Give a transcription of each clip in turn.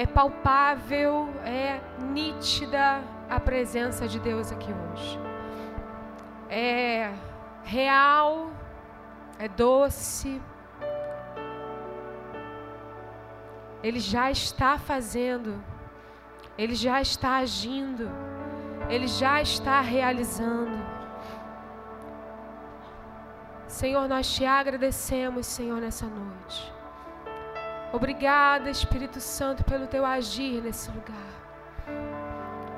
é palpável, é nítida a presença de Deus aqui hoje. É real, é doce. Ele já está fazendo, ele já está agindo, ele já está realizando. Senhor, nós te agradecemos, Senhor, nessa noite. Obrigada, Espírito Santo, pelo teu agir nesse lugar.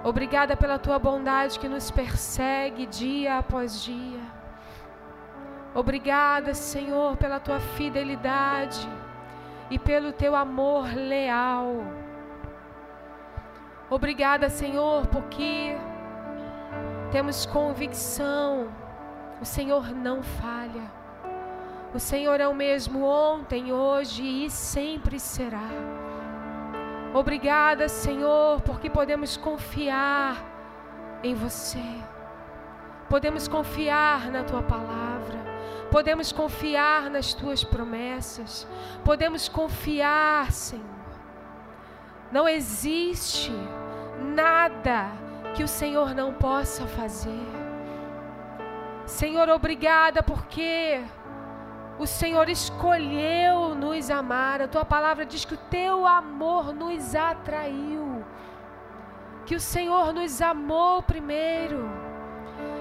Obrigada pela tua bondade que nos persegue dia após dia. Obrigada, Senhor, pela tua fidelidade e pelo teu amor leal. Obrigada, Senhor, porque temos convicção, o Senhor não falha. O Senhor é o mesmo ontem, hoje e sempre será. Obrigada, Senhor, porque podemos confiar em você. Podemos confiar na tua palavra. Podemos confiar nas tuas promessas. Podemos confiar, Senhor. Não existe nada que o Senhor não possa fazer. Senhor, obrigada porque o Senhor escolheu nos amar. A tua palavra diz que o teu amor nos atraiu. Que o Senhor nos amou primeiro.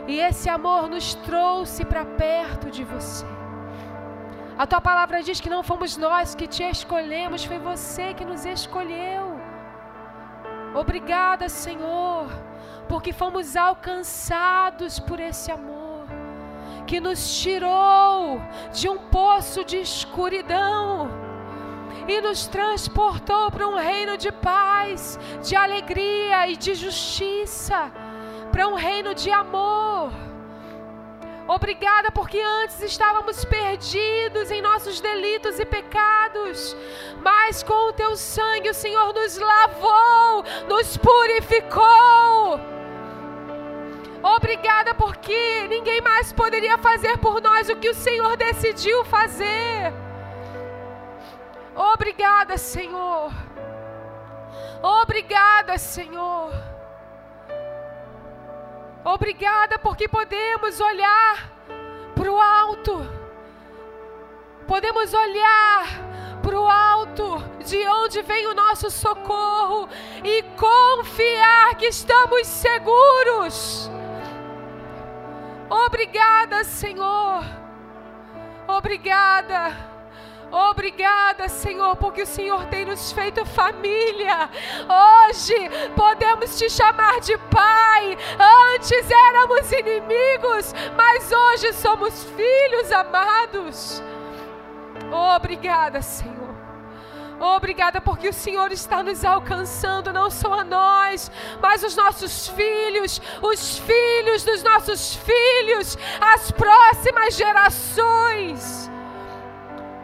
E esse amor nos trouxe para perto de você. A tua palavra diz que não fomos nós que te escolhemos, foi você que nos escolheu. Obrigada, Senhor, porque fomos alcançados por esse amor que nos tirou de um poço de escuridão e nos transportou para um reino de paz, de alegria e de justiça, para um reino de amor. Obrigada porque antes estávamos perdidos em nossos delitos e pecados, mas com o teu sangue o Senhor nos lavou, nos purificou Obrigada porque ninguém mais poderia fazer por nós o que o Senhor decidiu fazer. Obrigada, Senhor. Obrigada, Senhor. Obrigada porque podemos olhar para o alto. Podemos olhar para o alto, de onde vem o nosso socorro, e confiar que estamos seguros Obrigada, Senhor. Obrigada. Obrigada, Senhor, porque o Senhor tem nos feito família. Hoje podemos te chamar de Pai. Antes éramos inimigos, mas hoje somos filhos amados. Obrigada, Senhor. Obrigada porque o Senhor está nos alcançando, não só a nós, mas os nossos filhos, os filhos dos nossos filhos, as próximas gerações.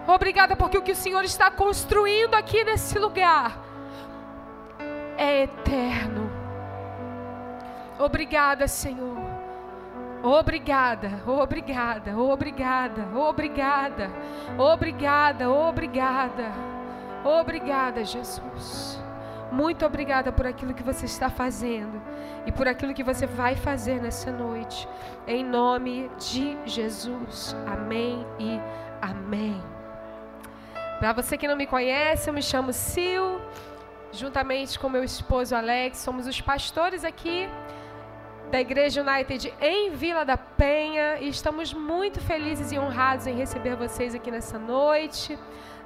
Obrigada porque o que o Senhor está construindo aqui nesse lugar é eterno. Obrigada, Senhor. Obrigada, obrigada, obrigada, obrigada, obrigada, obrigada. Obrigada, Jesus. Muito obrigada por aquilo que você está fazendo e por aquilo que você vai fazer nessa noite. Em nome de Jesus. Amém e amém. Para você que não me conhece, eu me chamo Sil. Juntamente com meu esposo Alex, somos os pastores aqui da Igreja United em Vila da Penha e estamos muito felizes e honrados em receber vocês aqui nessa noite.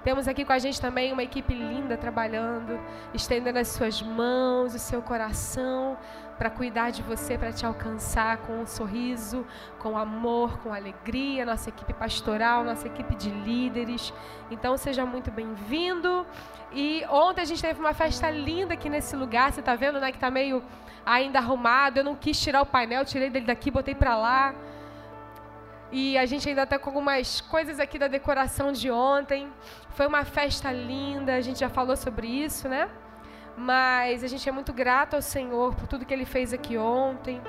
Temos aqui com a gente também uma equipe linda trabalhando, estendendo as suas mãos, o seu coração para cuidar de você, para te alcançar com um sorriso, com amor, com alegria. Nossa equipe pastoral, nossa equipe de líderes. Então seja muito bem-vindo. E ontem a gente teve uma festa linda aqui nesse lugar. Você está vendo, né, que está meio ainda arrumado. Eu não quis tirar o painel, tirei dele daqui, botei para lá. E a gente ainda está com algumas coisas aqui da decoração de ontem. Foi uma festa linda, a gente já falou sobre isso, né? Mas a gente é muito grato ao Senhor por tudo que Ele fez aqui ontem.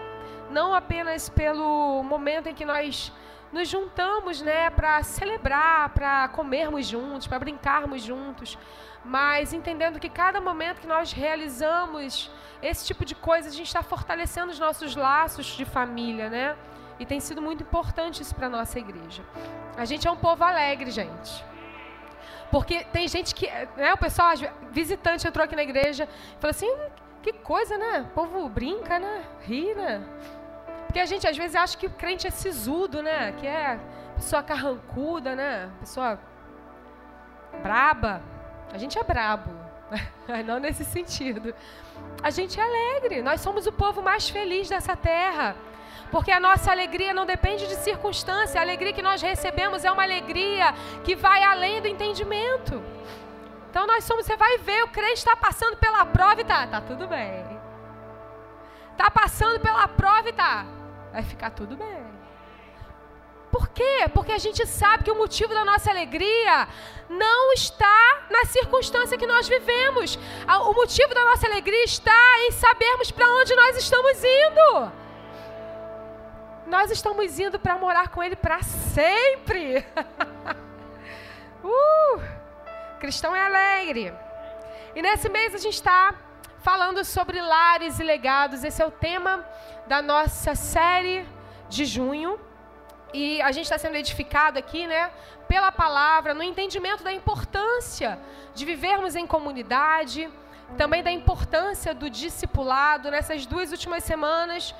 Não apenas pelo momento em que nós nos juntamos, né, para celebrar, para comermos juntos, para brincarmos juntos, mas entendendo que cada momento que nós realizamos esse tipo de coisa, a gente está fortalecendo os nossos laços de família, né? E tem sido muito importante isso para a nossa igreja. A gente é um povo alegre, gente. Porque tem gente que, né, o pessoal, visitante entrou aqui na igreja, falou assim, hum, que coisa, né? O povo brinca, né? Ri, né? Porque a gente às vezes acha que o crente é sisudo, né? Que é pessoa carrancuda, né? Pessoa braba. A gente é brabo, não nesse sentido. A gente é alegre. Nós somos o povo mais feliz dessa terra. Porque a nossa alegria não depende de circunstância. A alegria que nós recebemos é uma alegria que vai além do entendimento. Então nós somos, você vai ver, o crente está passando pela prova e tá, tá tudo bem. Tá passando pela prova e tá, vai ficar tudo bem. Por quê? Porque a gente sabe que o motivo da nossa alegria não está na circunstância que nós vivemos. O motivo da nossa alegria está em sabermos para onde nós estamos indo. Nós estamos indo para morar com Ele para sempre. uh, cristão é alegre. E nesse mês a gente está falando sobre lares e legados. Esse é o tema da nossa série de junho. E a gente está sendo edificado aqui, né, pela palavra, no entendimento da importância de vivermos em comunidade, também da importância do discipulado. Nessas duas últimas semanas,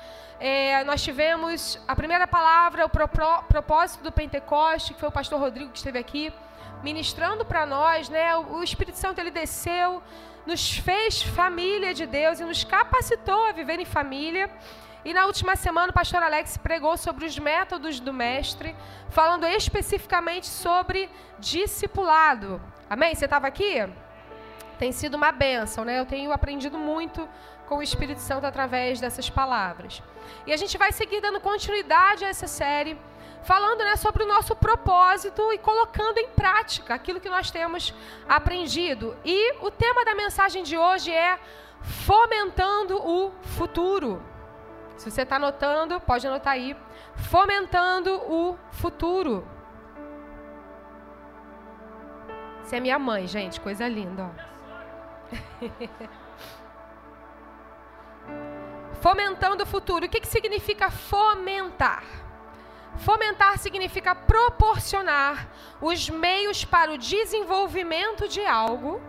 é, nós tivemos a primeira palavra, o pro, pro, propósito do Pentecoste, que foi o pastor Rodrigo que esteve aqui, ministrando para nós, né? O, Espírito Santo ele desceu, nos fez família de Deus e nos capacitou a viver em família. E na última semana o pastor Alex pregou sobre os métodos do mestre, falando especificamente sobre discipulado. Amém? Você estava aqui? Tem sido uma bênção, né? Eu tenho aprendido muito com o Espírito Santo através dessas palavras. E a gente vai seguir dando continuidade a essa série, falando né, sobre o nosso propósito e colocando em prática aquilo que nós temos aprendido. E o tema da mensagem de hoje é fomentando o futuro. Se você está anotando, pode anotar aí. Fomentando o futuro. Você é minha mãe, gente, coisa linda. Ó. Fomentando o futuro. O que, que significa fomentar? Fomentar significa proporcionar os meios para o desenvolvimento de algo.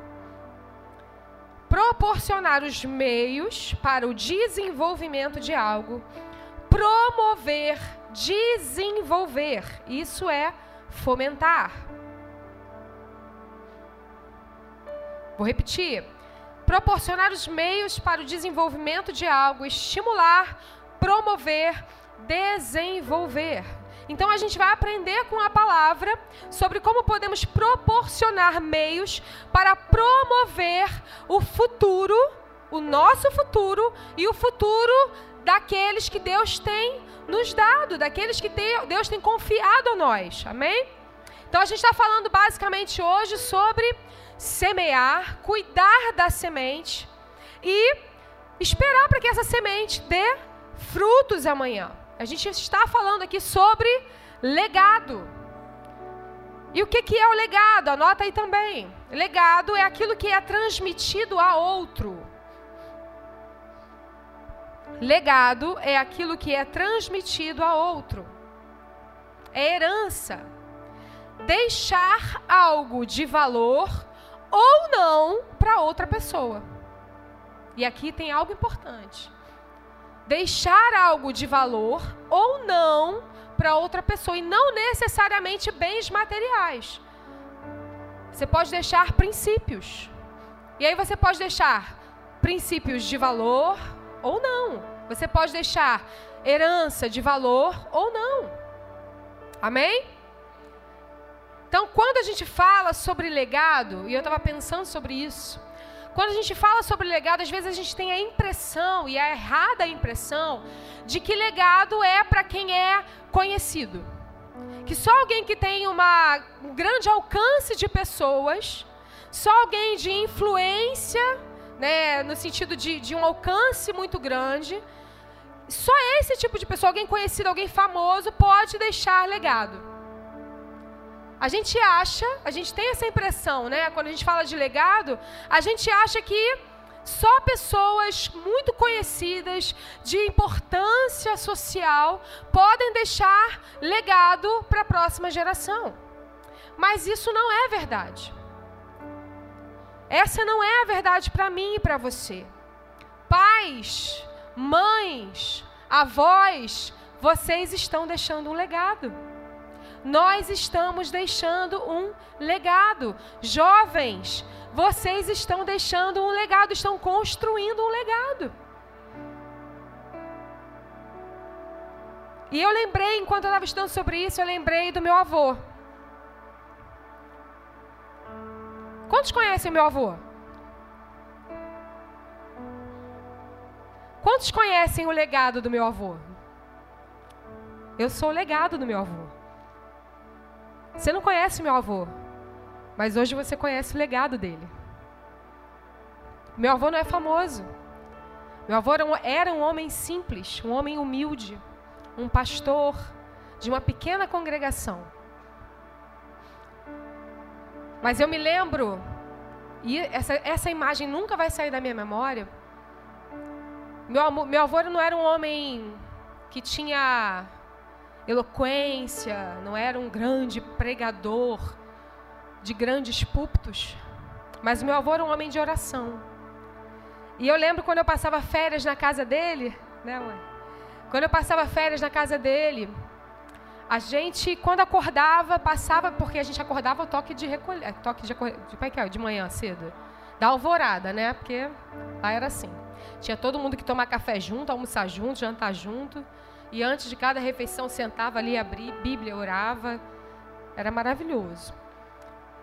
Proporcionar os meios para o desenvolvimento de algo. Promover, desenvolver. Isso é fomentar. Vou repetir proporcionar os meios para o desenvolvimento de algo, estimular, promover, desenvolver. Então a gente vai aprender com a palavra sobre como podemos proporcionar meios para promover o futuro, o nosso futuro e o futuro daqueles que Deus tem nos dado, daqueles que Deus tem confiado a nós. Amém? Então a gente está falando basicamente hoje sobre semear, cuidar da semente e esperar para que essa semente dê frutos amanhã. A gente está falando aqui sobre legado. E o que, que é o legado? Anota aí também. Legado é aquilo que é transmitido a outro. Legado é aquilo que é transmitido a outro. É herança. Deixar algo de valor ou não para outra pessoa. E aqui tem algo importante. Deixar algo de valor ou não para outra pessoa e não necessariamente bens materiais. Você pode deixar princípios. E aí você pode deixar princípios de valor ou não. Você pode deixar herança de valor ou não. Amém? Então, quando a gente fala sobre legado, e eu estava pensando sobre isso, quando a gente fala sobre legado, às vezes a gente tem a impressão, e a errada impressão, de que legado é para quem é conhecido. Que só alguém que tem uma, um grande alcance de pessoas, só alguém de influência, né, no sentido de, de um alcance muito grande, só esse tipo de pessoa, alguém conhecido, alguém famoso, pode deixar legado. A gente acha, a gente tem essa impressão, né? Quando a gente fala de legado, a gente acha que só pessoas muito conhecidas, de importância social, podem deixar legado para a próxima geração. Mas isso não é verdade. Essa não é a verdade para mim e para você. Pais, mães, avós, vocês estão deixando um legado. Nós estamos deixando um legado. Jovens, vocês estão deixando um legado, estão construindo um legado. E eu lembrei, enquanto eu estava estudando sobre isso, eu lembrei do meu avô. Quantos conhecem meu avô? Quantos conhecem o legado do meu avô? Eu sou o legado do meu avô. Você não conhece meu avô, mas hoje você conhece o legado dele. Meu avô não é famoso. Meu avô era um, homem simples, um homem humilde, um pastor de uma pequena congregação. Mas eu me lembro, e essa, essa imagem nunca vai sair da minha memória. Meu, meu avô não era um homem que tinha eloquência, não era um grande pregador de grandes púlpitos, mas meu avô era um homem de oração. E eu lembro quando eu passava férias na casa dele, né, mãe? Quando eu passava férias na casa dele, a gente, quando acordava, passava, porque a gente acordava o toque de recolher, é, toque de, de, é é? de manhã cedo, da alvorada, né? Porque lá era assim. Tinha todo mundo que tomar café junto, almoçar junto, jantar junto. E antes de cada refeição sentava ali, abria Bíblia, orava. Era maravilhoso.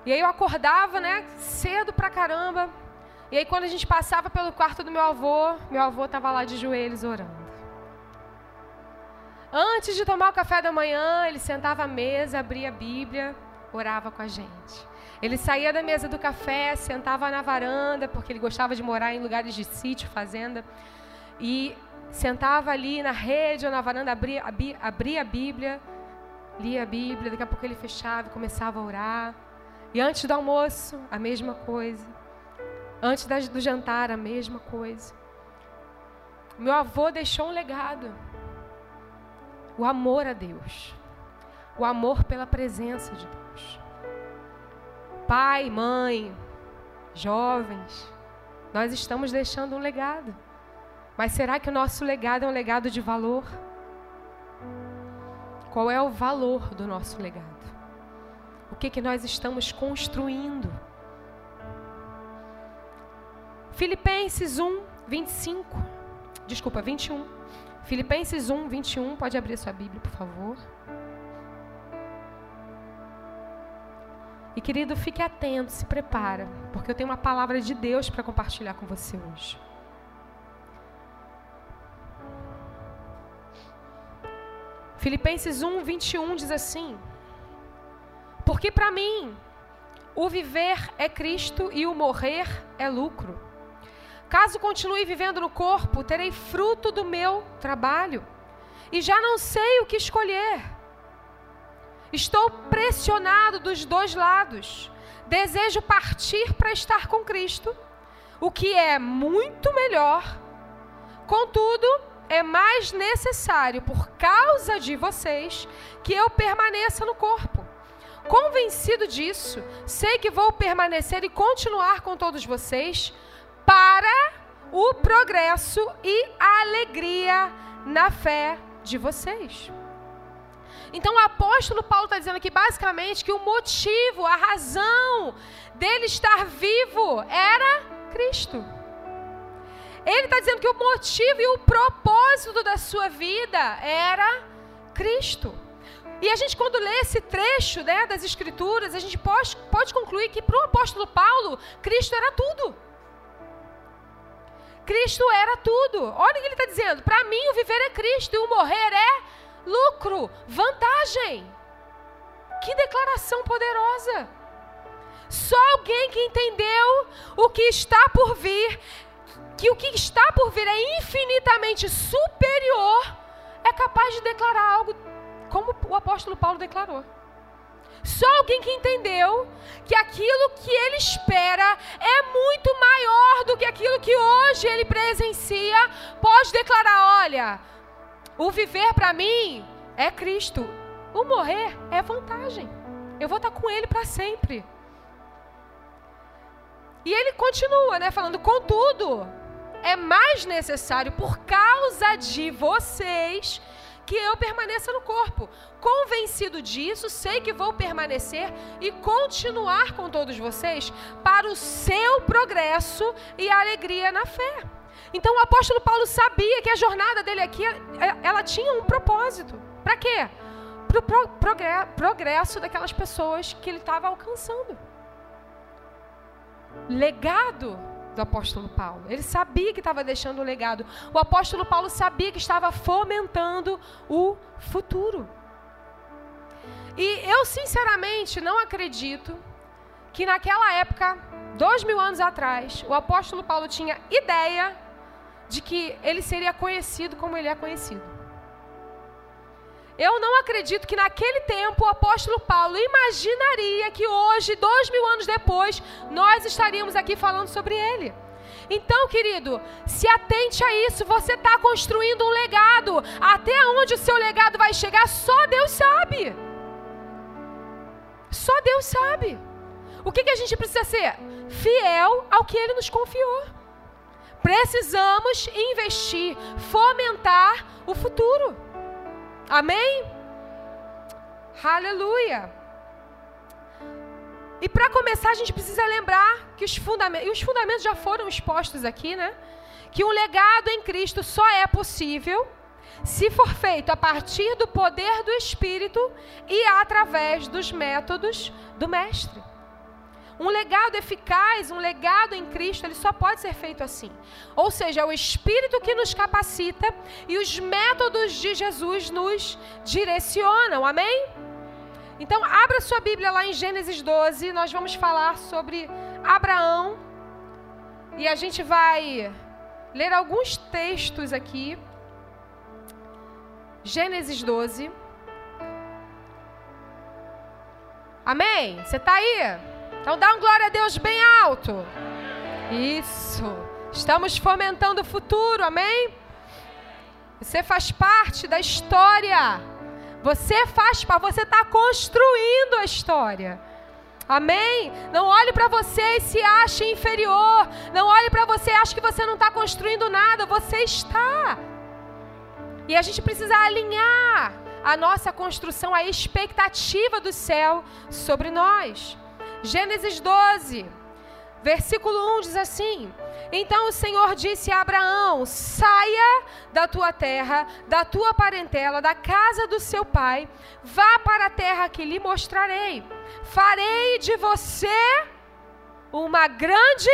E aí eu acordava, né, cedo pra caramba. E aí quando a gente passava pelo quarto do meu avô, meu avô estava lá de joelhos orando. Antes de tomar o café da manhã, ele sentava à mesa, abria a Bíblia, orava com a gente. Ele saía da mesa do café, sentava na varanda, porque ele gostava de morar em lugares de sítio, fazenda, e sentava ali na rede ou na varanda, abria, abria, a Bíblia, lia a Bíblia, daqui a pouco ele fechava e começava a orar. E antes do almoço, a mesma coisa. Antes do jantar, a mesma coisa. Meu avô deixou um legado o amor a Deus, o amor pela presença de Deus. Pai, mãe, jovens, nós estamos deixando um legado. Mas será que o nosso legado é um legado de valor? Qual é o valor do nosso legado? O que, que nós estamos construindo? Filipenses 1, 25. Desculpa, 21. Filipenses 1, 21. Pode abrir sua Bíblia, por favor. E querido, fique atento, se prepara, porque eu tenho uma palavra de Deus para compartilhar com você hoje. Filipenses 1, 21 diz assim: Porque para mim o viver é Cristo e o morrer é lucro. Caso continue vivendo no corpo, terei fruto do meu trabalho. E já não sei o que escolher. Estou pressionado dos dois lados. Desejo partir para estar com Cristo, o que é muito melhor. Contudo, é mais necessário, por causa de vocês, que eu permaneça no corpo. Convencido disso, sei que vou permanecer e continuar com todos vocês para o progresso e a alegria na fé de vocês. Então o apóstolo Paulo está dizendo aqui basicamente que o motivo, a razão dele estar vivo era Cristo. Ele está dizendo que o motivo e o propósito da sua vida era Cristo. E a gente, quando lê esse trecho né, das Escrituras, a gente pode, pode concluir que para o apóstolo Paulo, Cristo era tudo. Cristo era tudo. Olha o que ele está dizendo. Para mim, o viver é Cristo e o morrer é lucro, vantagem. Que declaração poderosa. Só alguém que entendeu o que está por vir que o que está por vir é infinitamente superior, é capaz de declarar algo como o apóstolo Paulo declarou. Só alguém que entendeu que aquilo que ele espera é muito maior do que aquilo que hoje ele presencia, pode declarar: olha, o viver para mim é Cristo, o morrer é vantagem. Eu vou estar com ele para sempre. E ele continua, né, falando: contudo, é mais necessário por causa de vocês que eu permaneça no corpo. Convencido disso, sei que vou permanecer e continuar com todos vocês para o seu progresso e alegria na fé. Então o apóstolo Paulo sabia que a jornada dele aqui, é, ela tinha um propósito. Para quê? Para o progresso daquelas pessoas que ele estava alcançando. Legado do apóstolo Paulo. Ele sabia que estava deixando um legado. O apóstolo Paulo sabia que estava fomentando o futuro. E eu, sinceramente, não acredito que naquela época, dois mil anos atrás, o apóstolo Paulo tinha ideia de que ele seria conhecido como ele é conhecido. Eu não acredito que naquele tempo o apóstolo Paulo imaginaria que hoje, dois mil anos depois, nós estaríamos aqui falando sobre ele. Então, querido, se atente a isso. Você está construindo um legado. Até onde o seu legado vai chegar, só Deus sabe. Só Deus sabe. O que, que a gente precisa ser? Fiel ao que Ele nos confiou. Precisamos investir, fomentar o futuro. Amém? Aleluia. E para começar, a gente precisa lembrar que os fundamentos, e os fundamentos já foram expostos aqui, né? Que um legado em Cristo só é possível se for feito a partir do poder do Espírito e através dos métodos do Mestre. Um legado eficaz, um legado em Cristo, ele só pode ser feito assim. Ou seja, é o Espírito que nos capacita e os métodos de Jesus nos direcionam. Amém? Então, abra sua Bíblia lá em Gênesis 12. Nós vamos falar sobre Abraão. E a gente vai ler alguns textos aqui. Gênesis 12. Amém? Você está aí? Então dá um glória a Deus bem alto. Isso. Estamos fomentando o futuro, amém? Você faz parte da história. Você faz parte, você está construindo a história. Amém? Não olhe para você e se ache inferior. Não olhe para você e ache que você não está construindo nada. Você está. E a gente precisa alinhar a nossa construção à expectativa do céu sobre nós. Gênesis 12, versículo 1 diz assim: Então o Senhor disse a Abraão: Saia da tua terra, da tua parentela, da casa do seu pai, vá para a terra que lhe mostrarei. Farei de você uma grande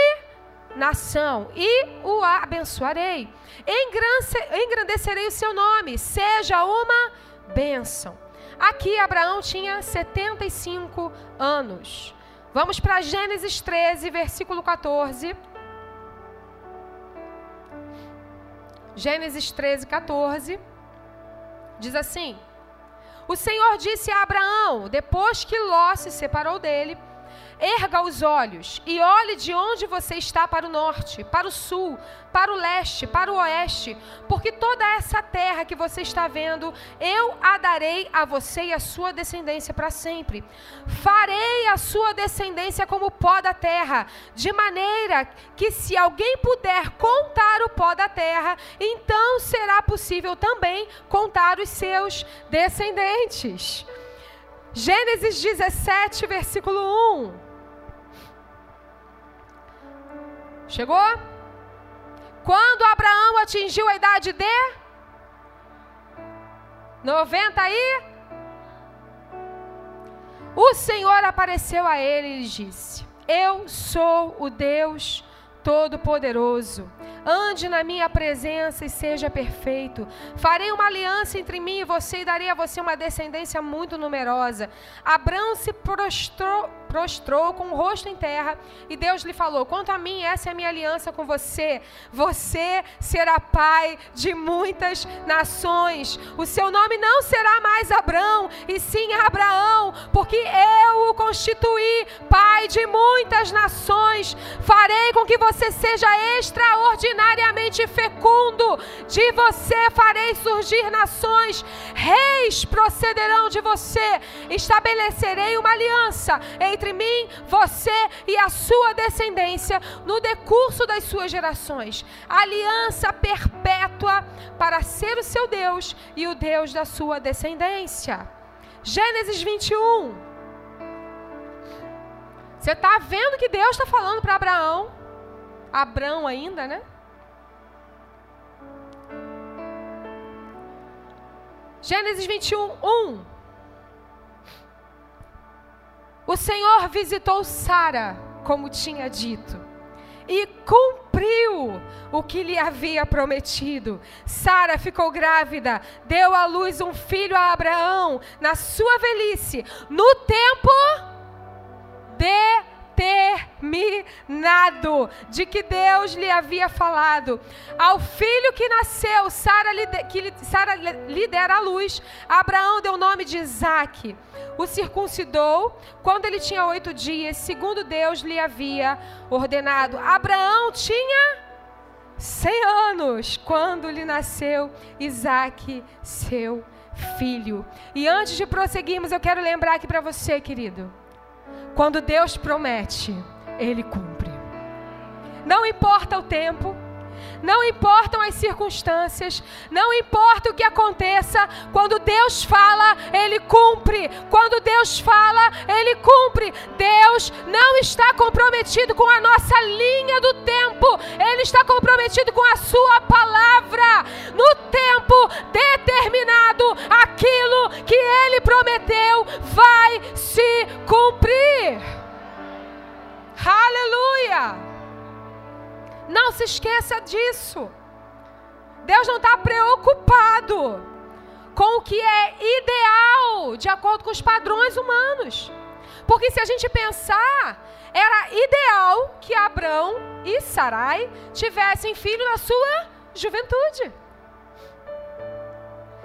nação e o abençoarei. Engrandecerei o seu nome, seja uma bênção. Aqui Abraão tinha 75 anos. Vamos para Gênesis 13, versículo 14. Gênesis 13, 14. Diz assim: O Senhor disse a Abraão, depois que Ló se separou dele, Erga os olhos e olhe de onde você está para o norte, para o sul, para o leste, para o oeste, porque toda essa terra que você está vendo, eu a darei a você e a sua descendência para sempre. Farei a sua descendência como o pó da terra, de maneira que se alguém puder contar o pó da terra, então será possível também contar os seus descendentes. Gênesis 17, versículo 1. Chegou? Quando Abraão atingiu a idade de 90 aí, o Senhor apareceu a ele e lhe disse: Eu sou o Deus Todo-Poderoso. Ande na minha presença e seja perfeito. Farei uma aliança entre mim e você e darei a você uma descendência muito numerosa. Abraão se prostrou prostrou com o rosto em terra e Deus lhe falou: Quanto a mim, essa é a minha aliança com você. Você será pai de muitas nações. O seu nome não será mais Abrão, e sim Abraão, porque eu o constituí pai de muitas nações. Farei com que você seja extraordinariamente fecundo. De você farei surgir nações. Reis procederão de você. Estabelecerei uma aliança entre mim, você e a sua descendência no decurso das suas gerações. Aliança perpétua para ser o seu Deus e o Deus da sua descendência. Gênesis 21. Você está vendo que Deus está falando para Abraão, Abraão ainda, né? Gênesis 21, 1. O Senhor visitou Sara, como tinha dito, e cumpriu o que lhe havia prometido. Sara ficou grávida, deu à luz um filho a Abraão na sua velhice, no tempo determinado de que Deus lhe havia falado. Ao filho que nasceu, Sara lhe, lhe dera a luz, Abraão deu o nome de Isaque. O circuncidou quando ele tinha oito dias, segundo Deus lhe havia ordenado. Abraão tinha cem anos quando lhe nasceu Isaque, seu filho. E antes de prosseguirmos, eu quero lembrar aqui para você, querido quando Deus promete, Ele cumpre. Não importa o tempo, não importam as circunstâncias, não importa o que aconteça, quando Deus fala, Ele cumpre. Quando Deus fala, Ele cumpre. Deus não está comprometido com a nossa linha do tempo, Ele está comprometido com a Sua palavra. No tempo determinado, aquilo que Ele prometeu vai se cumprir. Aleluia! Não se esqueça disso. Deus não está preocupado com o que é ideal de acordo com os padrões humanos. Porque se a gente pensar, era ideal que Abraão e Sarai tivessem filho na sua juventude.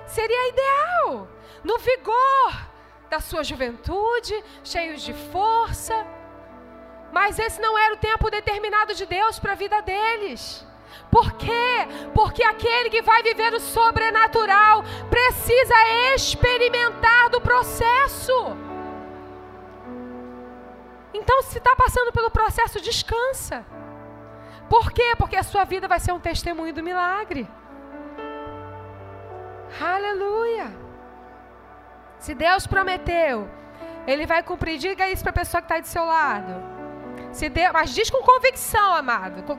Seria ideal, no vigor da sua juventude, cheios de força mas esse não era o tempo determinado de Deus para a vida deles. Por quê? Porque aquele que vai viver o sobrenatural precisa experimentar do processo. Então, se está passando pelo processo, descansa. Por quê? Porque a sua vida vai ser um testemunho do milagre. Aleluia. Se Deus prometeu, Ele vai cumprir. Diga isso para a pessoa que está do seu lado. Se Deus, mas diz com convicção, amado. Com,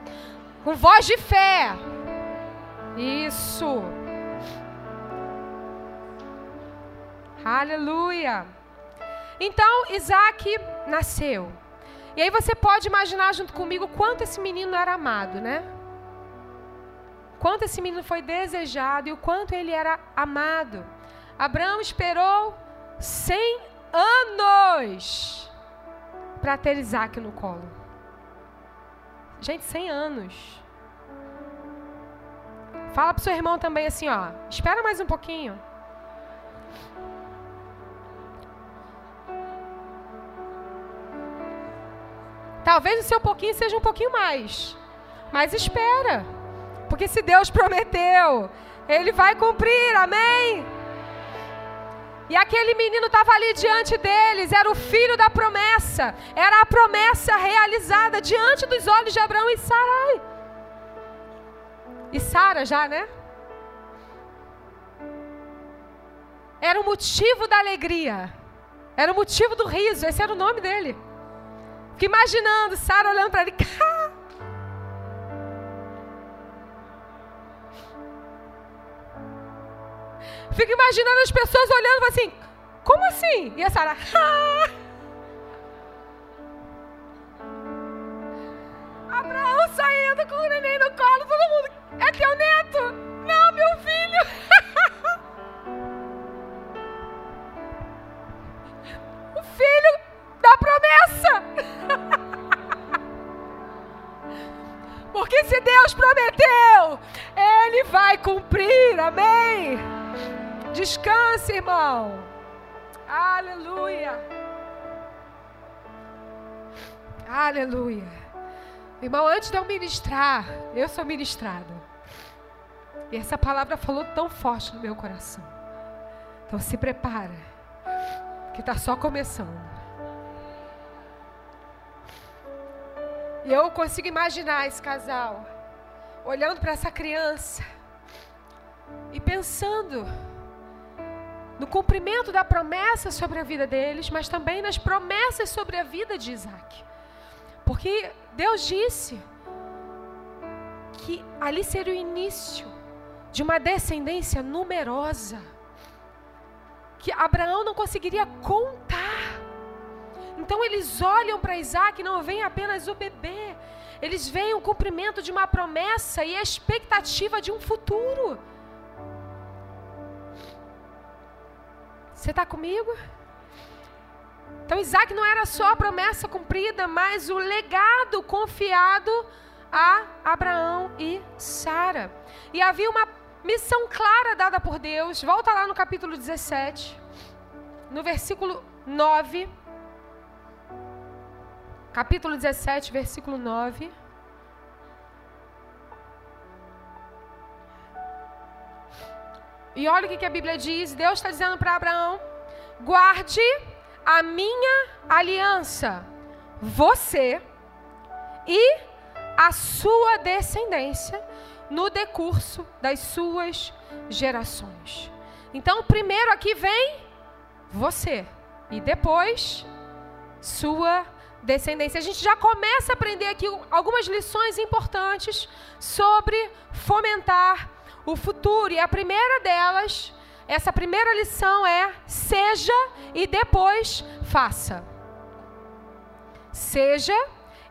com voz de fé. Isso. Aleluia. Então Isaac nasceu. E aí você pode imaginar junto comigo quanto esse menino era amado, né? Quanto esse menino foi desejado e o quanto ele era amado. Abraão esperou 100 anos para ter Isaac no colo. Gente, 100 anos. Fala para seu irmão também assim, ó. Espera mais um pouquinho. Talvez o seu pouquinho seja um pouquinho mais. Mas espera. Porque se Deus prometeu, Ele vai cumprir. Amém? E aquele menino estava ali diante deles, era o filho da promessa, era a promessa realizada diante dos olhos de Abraão e Sarai. E Sara já, né? Era o motivo da alegria, era o motivo do riso, esse era o nome dele. Fique imaginando Sara olhando para ele, Fico imaginando as pessoas olhando assim: como assim? E a Sara, ah! Abraão saindo com o neném no colo, todo mundo, é teu neto? Não, meu filho. o filho da promessa. Porque se Deus prometeu, Ele vai cumprir, amém? Descanse, irmão. Aleluia. Aleluia. Irmão, antes de eu ministrar, eu sou ministrada. E essa palavra falou tão forte no meu coração. Então se prepara, que está só começando. E eu consigo imaginar esse casal olhando para essa criança e pensando no cumprimento da promessa sobre a vida deles, mas também nas promessas sobre a vida de Isaac. Porque Deus disse que ali seria o início de uma descendência numerosa, que Abraão não conseguiria contar. Então eles olham para Isaac e não veem apenas o bebê, eles veem o cumprimento de uma promessa e a expectativa de um futuro. Você está comigo? Então Isaac não era só a promessa cumprida, mas o legado confiado a Abraão e Sara. E havia uma missão clara dada por Deus. Volta lá no capítulo 17, no versículo 9. Capítulo 17, versículo 9. E olha o que, a Bíblia diz: Deus está dizendo para Abraão: guarde a minha aliança, você e a sua descendência no decurso das suas gerações. Então, primeiro aqui vem você e depois sua descendência. A gente já começa a aprender aqui algumas lições importantes sobre fomentar o futuro. E a primeira delas, essa primeira lição é: seja e depois faça. Seja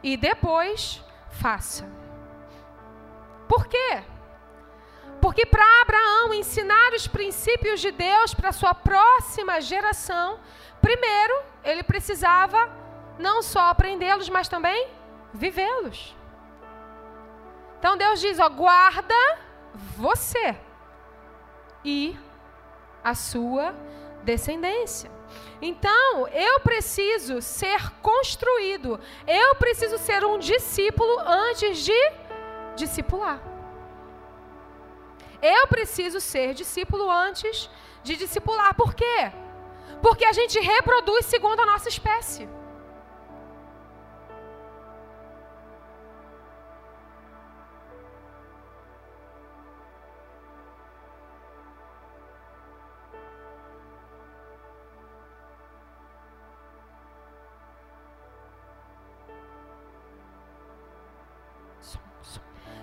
e depois faça. Por quê? Porque para Abraão ensinar os princípios de Deus para sua próxima geração, primeiro ele precisava não só aprendê-los, mas também vivê-los. Então Deus diz: ó, guarda você e a sua descendência. Então, eu preciso ser construído, eu preciso ser um discípulo antes de discipular. Eu preciso ser discípulo antes de discipular. Por quê? Porque a gente reproduz segundo a nossa espécie.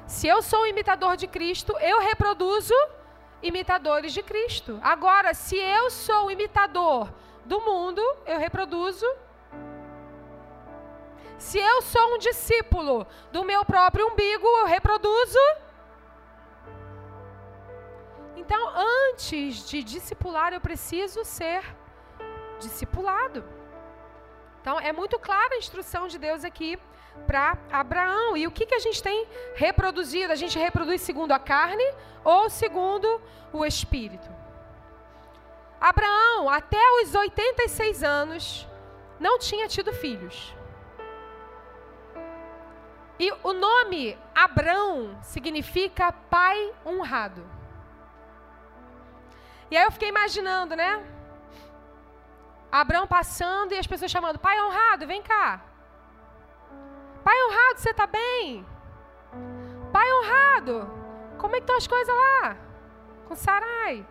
Se eu sou um imitador de Cristo, eu reproduzo imitadores de Cristo. Agora, se eu sou um imitador do mundo, eu reproduzo. Se eu sou um discípulo do meu próprio umbigo, eu reproduzo. Então, antes de discipular, eu preciso ser discipulado. Então, é muito clara a instrução de Deus aqui para Abraão. E o que, que a gente tem reproduzido? A gente reproduz segundo a carne ou segundo o espírito? Abraão, até os 86 anos, não tinha tido filhos. E o nome Abrão significa pai honrado. E aí eu fiquei imaginando, né? Abrão passando e as pessoas chamando, pai honrado, vem cá. Pai honrado, você está bem? Pai honrado, como é que estão as coisas lá? Com Sarai.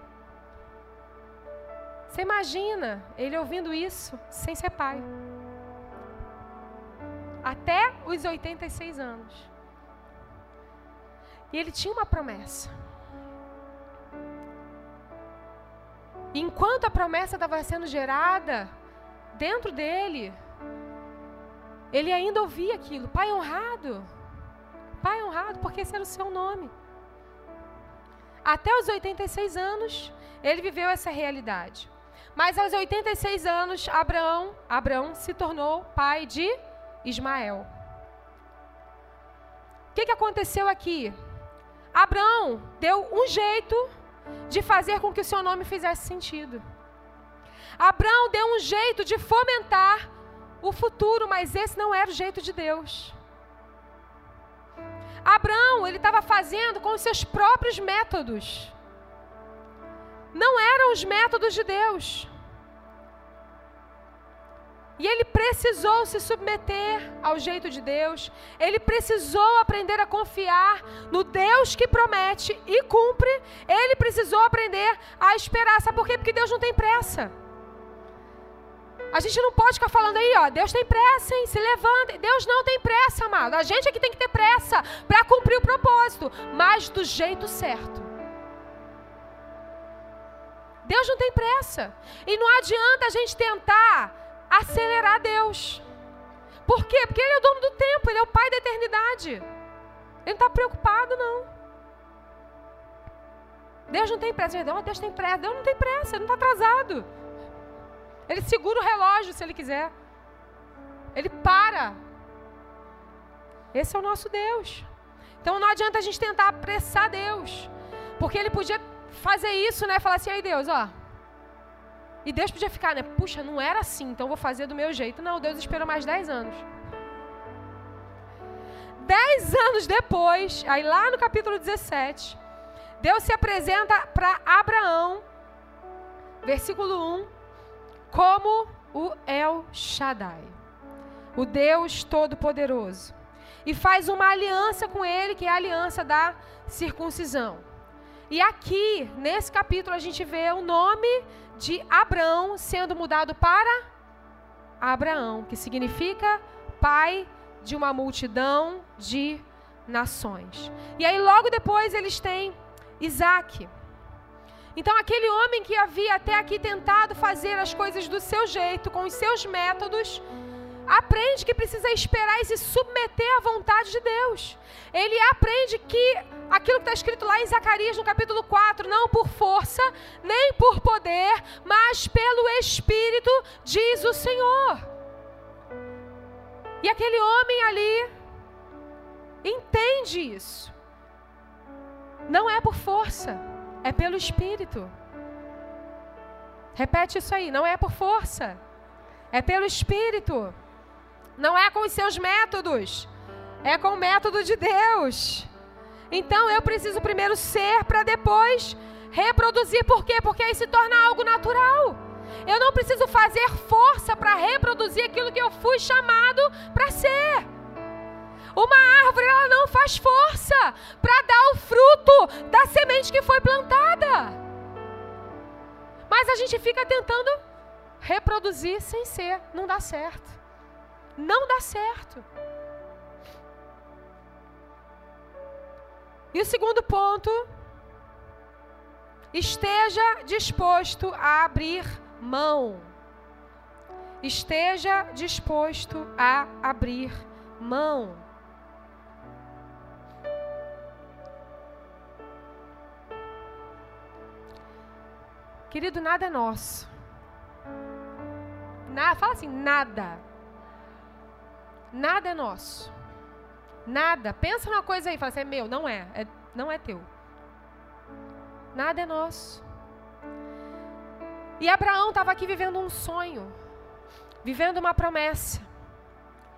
Você imagina ele ouvindo isso sem ser pai. Até os 86 anos. E ele tinha uma promessa. Enquanto a promessa estava sendo gerada dentro dele, ele ainda ouvia aquilo, pai honrado. Pai honrado, porque esse era o seu nome. Até os 86 anos, ele viveu essa realidade. Mas aos 86 anos, Abraão, Abraão se tornou pai de Ismael. O que, que aconteceu aqui? Abraão deu um jeito de fazer com que o seu nome fizesse sentido. Abraão deu um jeito de fomentar o futuro, mas esse não era o jeito de Deus. Abraão, ele estava fazendo com os seus próprios métodos. Não eram os métodos de Deus. E ele precisou se submeter ao jeito de Deus. Ele precisou aprender a confiar no Deus que promete e cumpre. Ele precisou aprender a esperar. Sabe por quê? Porque Deus não tem pressa. A gente não pode ficar falando aí, ó, Deus tem pressa, hein? Se levanta. Deus não tem pressa, amado. A gente é que tem que ter pressa para cumprir o propósito, mas do jeito certo. Deus não tem pressa. E não adianta a gente tentar acelerar Deus. Por quê? Porque Ele é o dono do tempo, Ele é o Pai da eternidade. Ele não está preocupado, não. Deus não tem pressa. Deus tem pressa. Deus não tem pressa, Ele não está atrasado. Ele segura o relógio se ele quiser. Ele para. Esse é o nosso Deus. Então não adianta a gente tentar apressar Deus. Porque ele podia fazer isso, né? Falar assim, aí Deus, ó. E Deus podia ficar, né? Puxa, não era assim, então vou fazer do meu jeito. Não, Deus esperou mais 10 anos. Dez anos depois, aí lá no capítulo 17, Deus se apresenta para Abraão, versículo 1, como o El Shaddai, o Deus Todo-Poderoso, e faz uma aliança com ele, que é a aliança da circuncisão. E aqui, nesse capítulo, a gente vê o nome de Abraão sendo mudado para Abraão, que significa pai de uma multidão de nações. E aí, logo depois, eles têm Isaac. Então, aquele homem que havia até aqui tentado fazer as coisas do seu jeito, com os seus métodos, aprende que precisa esperar e se submeter à vontade de Deus. Ele aprende que aquilo que está escrito lá em Zacarias, no capítulo 4, não por força, nem por poder, mas pelo Espírito, diz o Senhor. E aquele homem ali entende isso. Não é por força é pelo Espírito. Repete isso aí, não é por força. É pelo Espírito. Não é com os seus métodos. É com o método de Deus. Então eu preciso primeiro ser para depois reproduzir. Por quê? Porque aí se torna algo natural. Eu não preciso fazer força para reproduzir aquilo que eu fui chamado para ser. Uma árvore ela não faz força para dar o fruto da semente que foi plantada. Mas a gente fica tentando reproduzir sem ser, não dá certo. Não dá certo. E o segundo ponto, esteja disposto a abrir mão. Esteja disposto a abrir mão. Querido, nada é nosso. Na, fala assim, nada. Nada é nosso. Nada. Pensa numa coisa aí, fala assim, é meu, não é, é não é teu. Nada é nosso. E Abraão estava aqui vivendo um sonho, vivendo uma promessa,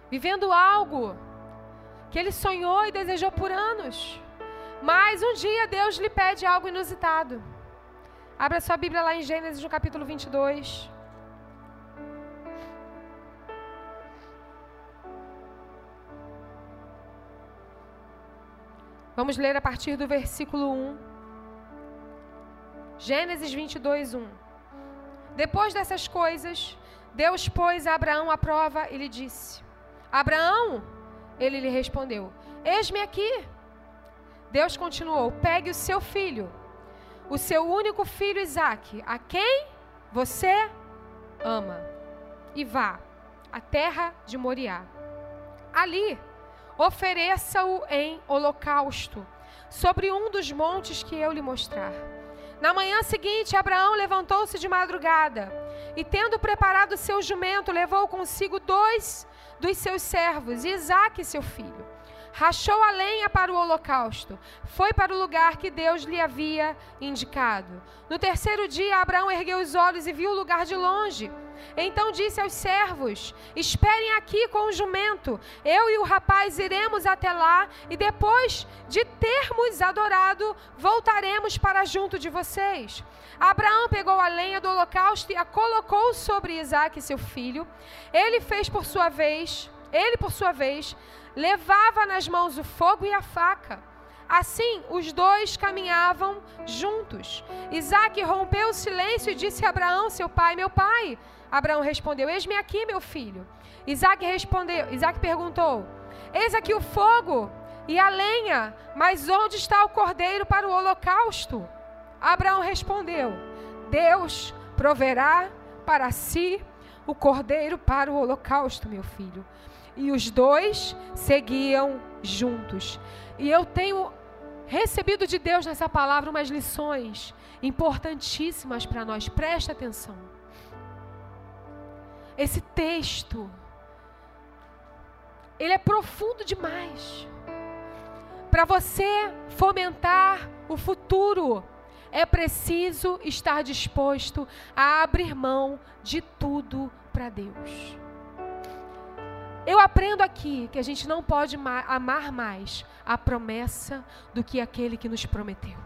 vivendo algo que ele sonhou e desejou por anos. Mas um dia Deus lhe pede algo inusitado. Abra sua Bíblia lá em Gênesis, no capítulo 22. Vamos ler a partir do versículo 1. Gênesis 22, 1. Depois dessas coisas, Deus pôs a Abraão à prova e lhe disse: Abraão, ele lhe respondeu: Eis-me aqui. Deus continuou: Pegue o seu filho o seu único filho Isaque, a quem você ama, e vá à terra de Moriá. Ali, ofereça-o em holocausto, sobre um dos montes que eu lhe mostrar. Na manhã seguinte, Abraão levantou-se de madrugada e, tendo preparado seu jumento, levou consigo dois dos seus servos, Isaque, seu filho. Rachou a lenha para o holocausto, foi para o lugar que Deus lhe havia indicado. No terceiro dia, Abraão ergueu os olhos e viu o lugar de longe. Então disse aos servos: Esperem aqui com o jumento. Eu e o rapaz iremos até lá e depois de termos adorado, voltaremos para junto de vocês. Abraão pegou a lenha do holocausto e a colocou sobre Isaac, seu filho. Ele fez por sua vez, ele por sua vez, levava nas mãos o fogo e a faca. Assim, os dois caminhavam juntos. Isaac rompeu o silêncio e disse a Abraão, seu pai: Meu pai. Abraão respondeu: Eis-me aqui, meu filho. Isaac respondeu, Isaac perguntou: Eis aqui o fogo e a lenha, mas onde está o cordeiro para o holocausto? Abraão respondeu: Deus proverá para si o cordeiro para o holocausto, meu filho. E os dois seguiam juntos. E eu tenho recebido de Deus nessa palavra umas lições importantíssimas para nós. Presta atenção. Esse texto, ele é profundo demais. Para você fomentar o futuro, é preciso estar disposto a abrir mão de tudo para Deus. Eu aprendo aqui que a gente não pode amar mais a promessa do que aquele que nos prometeu.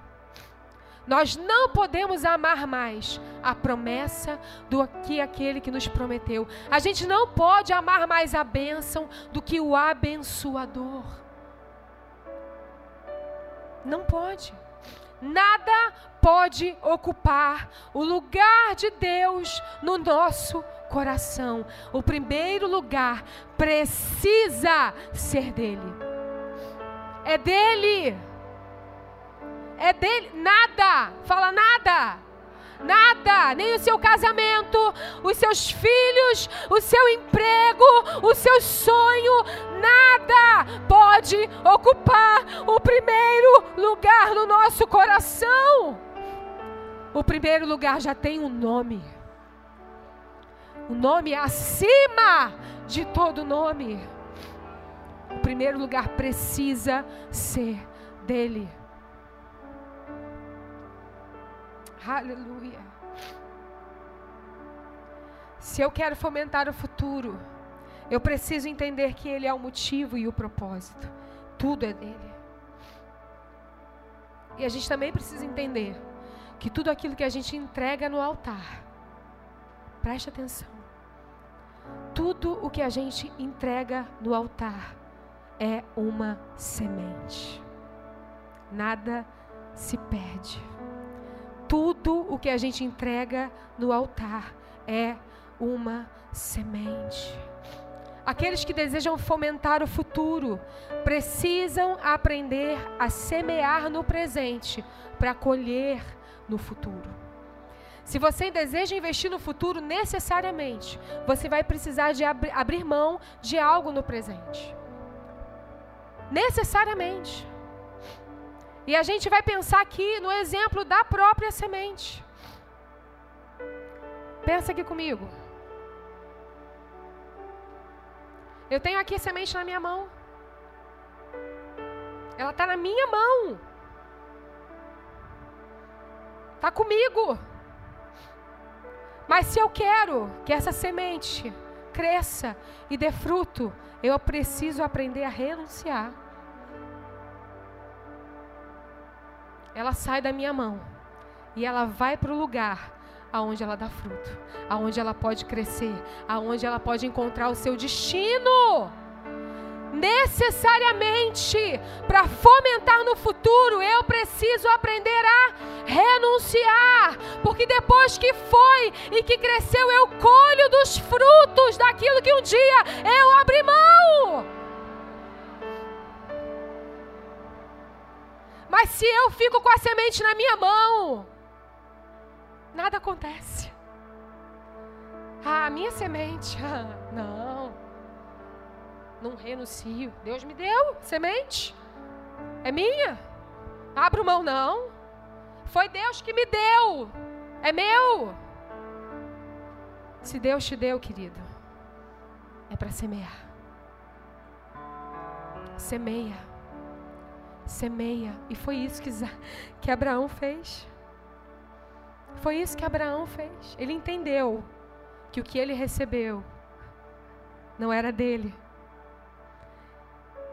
Nós não podemos amar mais a promessa do que aquele que nos prometeu. A gente não pode amar mais a bênção do que o abençoador. Não pode. Nada pode ocupar o lugar de Deus no nosso coração. O primeiro lugar precisa ser dele. É dele é dele, nada, fala nada. Nada, nem o seu casamento, os seus filhos, o seu emprego, o seu sonho, nada pode ocupar o primeiro lugar no nosso coração. O primeiro lugar já tem um nome. O nome é acima de todo nome. O primeiro lugar precisa ser dele. Aleluia. Se eu quero fomentar o futuro, eu preciso entender que Ele é o motivo e o propósito. Tudo é dele. E a gente também precisa entender que tudo aquilo que a gente entrega no altar, preste atenção. Tudo o que a gente entrega no altar é uma semente. Nada se perde tudo o que a gente entrega no altar é uma semente. Aqueles que desejam fomentar o futuro precisam aprender a semear no presente para colher no futuro. Se você deseja investir no futuro, necessariamente você vai precisar de ab abrir mão de algo no presente. Necessariamente. E a gente vai pensar aqui no exemplo da própria semente. Pensa aqui comigo. Eu tenho aqui semente na minha mão. Ela está na minha mão. Está comigo. Mas se eu quero que essa semente cresça e dê fruto, eu preciso aprender a renunciar. ela sai da minha mão e ela vai para o lugar aonde ela dá fruto, aonde ela pode crescer, aonde ela pode encontrar o seu destino. Necessariamente, para fomentar no futuro, eu preciso aprender a renunciar, porque depois que foi e que cresceu, eu colho dos frutos daquilo que um dia eu abri mão. Mas se eu fico com a semente na minha mão, nada acontece. Ah, minha semente. Ah, não. Não renuncio. Deus me deu semente. É minha. Abro mão, não. Foi Deus que me deu. É meu. Se Deus te deu, querido, é para semear. semeia. Semeia. E foi isso que, que Abraão fez. Foi isso que Abraão fez. Ele entendeu que o que ele recebeu não era dele.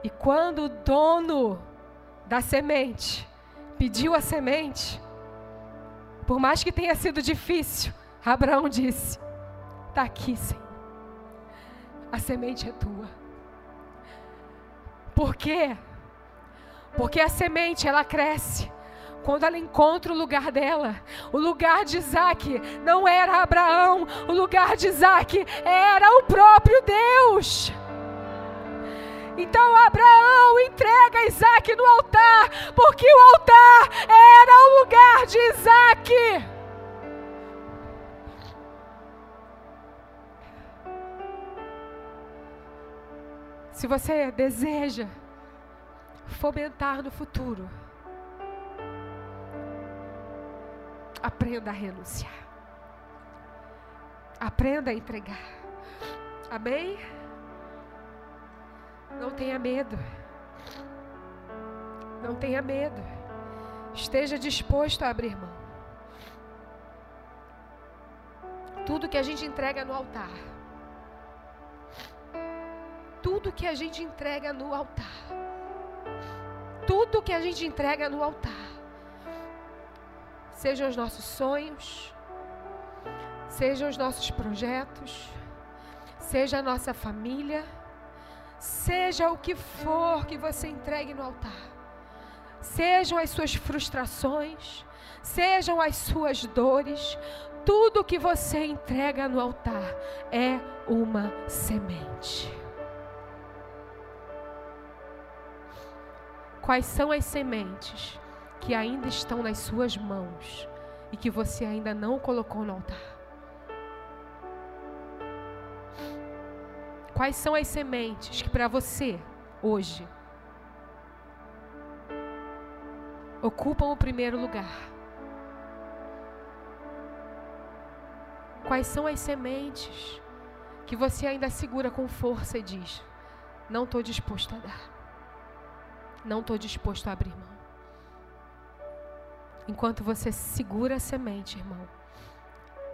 E quando o dono da semente pediu a semente, por mais que tenha sido difícil, Abraão disse: Está aqui, Senhor. A semente é tua. Por quê? Porque a semente ela cresce quando ela encontra o lugar dela. O lugar de Isaac não era Abraão, o lugar de Isaac era o próprio Deus. Então Abraão entrega Isaac no altar, porque o altar era o lugar de Isaac. Se você deseja fomentar no futuro, aprenda a renunciar. Aprenda a entregar. Amém? Não tenha medo. Não tenha medo. Esteja disposto a abrir mão. Tudo que a gente entrega no altar. Tudo que a gente entrega no altar. Tudo que a gente entrega no altar. Sejam os nossos sonhos, sejam os nossos projetos, seja a nossa família Seja o que for que você entregue no altar. Sejam as suas frustrações, sejam as suas dores, tudo que você entrega no altar é uma semente. Quais são as sementes que ainda estão nas suas mãos e que você ainda não colocou no altar? Quais são as sementes que para você, hoje, ocupam o primeiro lugar? Quais são as sementes que você ainda segura com força e diz: Não estou disposto a dar, não estou disposto a abrir mão? Enquanto você segura a semente, irmão,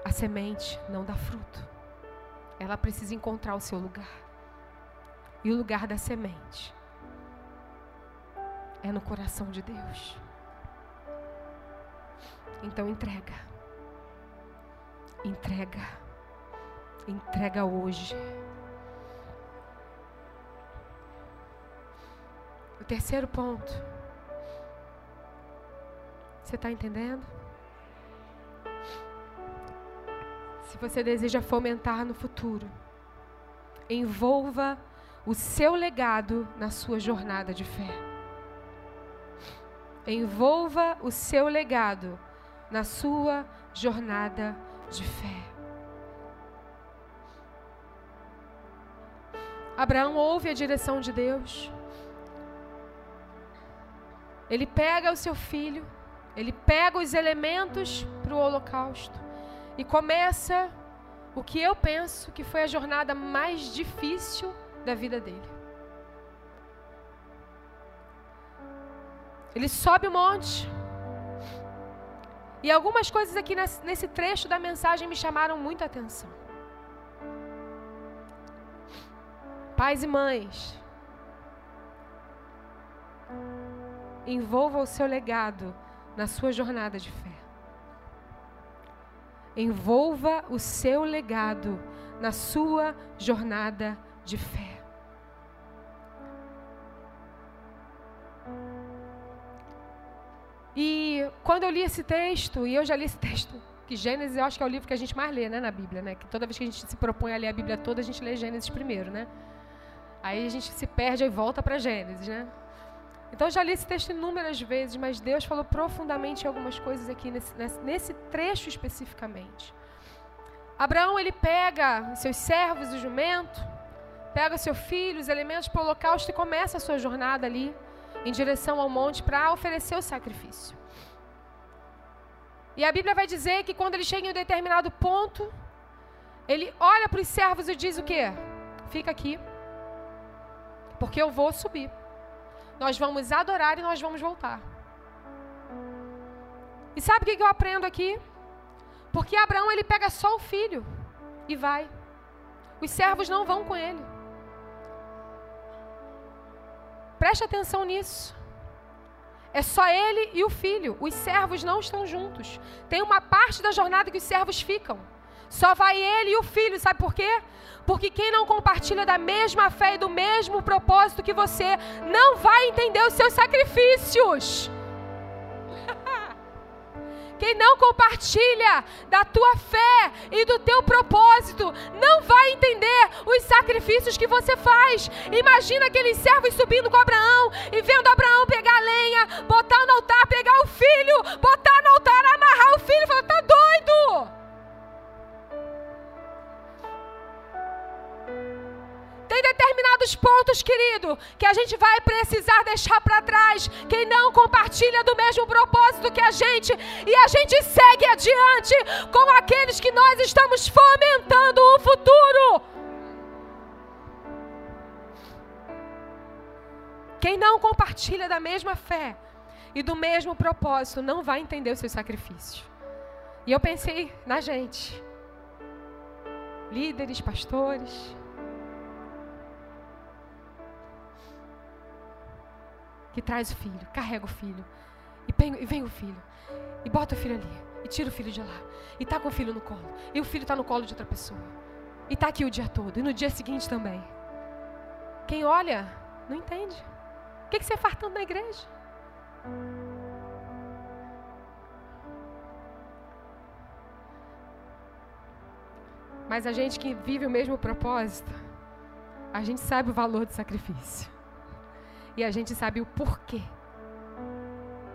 a semente não dá fruto ela precisa encontrar o seu lugar. E o lugar da semente é no coração de Deus. Então entrega. Entrega. Entrega hoje. O terceiro ponto. Você está entendendo? Se você deseja fomentar no futuro, envolva o seu legado na sua jornada de fé. Envolva o seu legado na sua jornada de fé. Abraão ouve a direção de Deus. Ele pega o seu filho, ele pega os elementos para o holocausto. E começa o que eu penso que foi a jornada mais difícil da vida dele. Ele sobe o monte. E algumas coisas aqui nesse trecho da mensagem me chamaram muita atenção. Pais e mães, envolva o seu legado na sua jornada de fé. Envolva o seu legado na sua jornada de fé. E quando eu li esse texto, e eu já li esse texto, que Gênesis eu acho que é o livro que a gente mais lê, né, na Bíblia, né? Que toda vez que a gente se propõe a ler a Bíblia toda, a gente lê Gênesis primeiro, né? Aí a gente se perde e volta para Gênesis, né? Então eu já li esse texto inúmeras vezes, mas Deus falou profundamente algumas coisas aqui nesse, nesse trecho especificamente. Abraão ele pega seus servos e jumento, pega seu filho, os elementos para o holocausto e começa a sua jornada ali em direção ao monte para oferecer o sacrifício. E a Bíblia vai dizer que quando ele chega em um determinado ponto, ele olha para os servos e diz o quê? Fica aqui, porque eu vou subir. Nós vamos adorar e nós vamos voltar. E sabe o que eu aprendo aqui? Porque Abraão ele pega só o filho e vai. Os servos não vão com ele. Preste atenção nisso. É só ele e o filho. Os servos não estão juntos. Tem uma parte da jornada que os servos ficam. Só vai ele e o filho, sabe por quê? Porque quem não compartilha da mesma fé e do mesmo propósito que você, não vai entender os seus sacrifícios. Quem não compartilha da tua fé e do teu propósito não vai entender os sacrifícios que você faz. Imagina aqueles servos subindo com Abraão e vendo Abraão pegar lenha, botar no altar, pegar o filho, botar no altar, amarrar o filho e falar: tá doido? Tem determinados pontos, querido, que a gente vai precisar deixar para trás. Quem não compartilha do mesmo propósito que a gente, e a gente segue adiante com aqueles que nós estamos fomentando o futuro. Quem não compartilha da mesma fé e do mesmo propósito não vai entender o seu sacrifício. E eu pensei na gente, líderes, pastores, que traz o filho, carrega o filho, e vem, e vem o filho, e bota o filho ali, e tira o filho de lá, e tá com o filho no colo, e o filho está no colo de outra pessoa, e tá aqui o dia todo, e no dia seguinte também. Quem olha, não entende. O que, que você é fartando na igreja? Mas a gente que vive o mesmo propósito, a gente sabe o valor do sacrifício. E a gente sabe o porquê.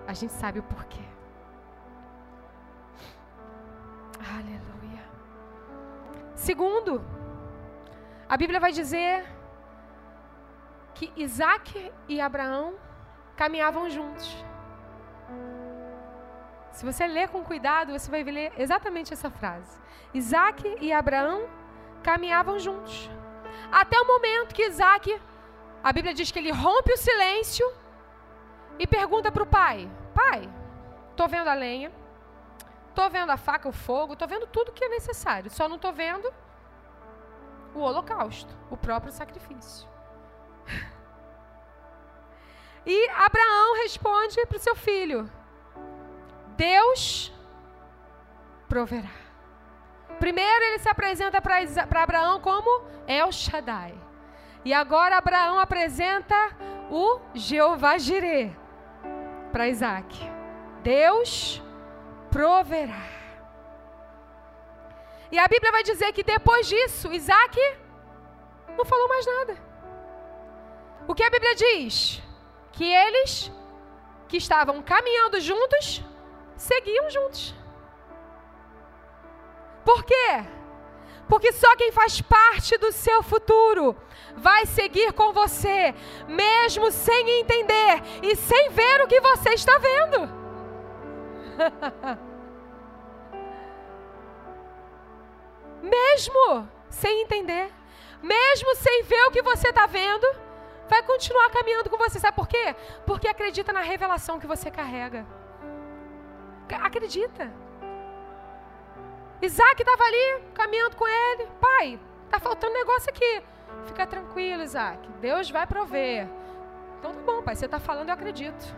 A gente sabe o porquê. Aleluia. Segundo, a Bíblia vai dizer que Isaac e Abraão caminhavam juntos. Se você ler com cuidado, você vai ler exatamente essa frase. Isaac e Abraão caminhavam juntos. Até o momento que Isaac a Bíblia diz que ele rompe o silêncio e pergunta para o pai: Pai, estou vendo a lenha, estou vendo a faca, o fogo, estou vendo tudo que é necessário, só não estou vendo o holocausto, o próprio sacrifício. E Abraão responde para o seu filho: Deus proverá. Primeiro ele se apresenta para Abraão como El Shaddai. E agora Abraão apresenta o Jeová Jireh para Isaac. Deus proverá. E a Bíblia vai dizer que depois disso, Isaac não falou mais nada. O que a Bíblia diz? Que eles que estavam caminhando juntos, seguiam juntos. Por quê? Porque só quem faz parte do seu futuro vai seguir com você, mesmo sem entender e sem ver o que você está vendo. mesmo sem entender, mesmo sem ver o que você está vendo, vai continuar caminhando com você. Sabe por quê? Porque acredita na revelação que você carrega. Acredita. Isaac estava ali, caminhando com ele. Pai, tá faltando negócio aqui. Fica tranquilo, Isaac. Deus vai prover. Então tá bom, pai. Você está falando, eu acredito.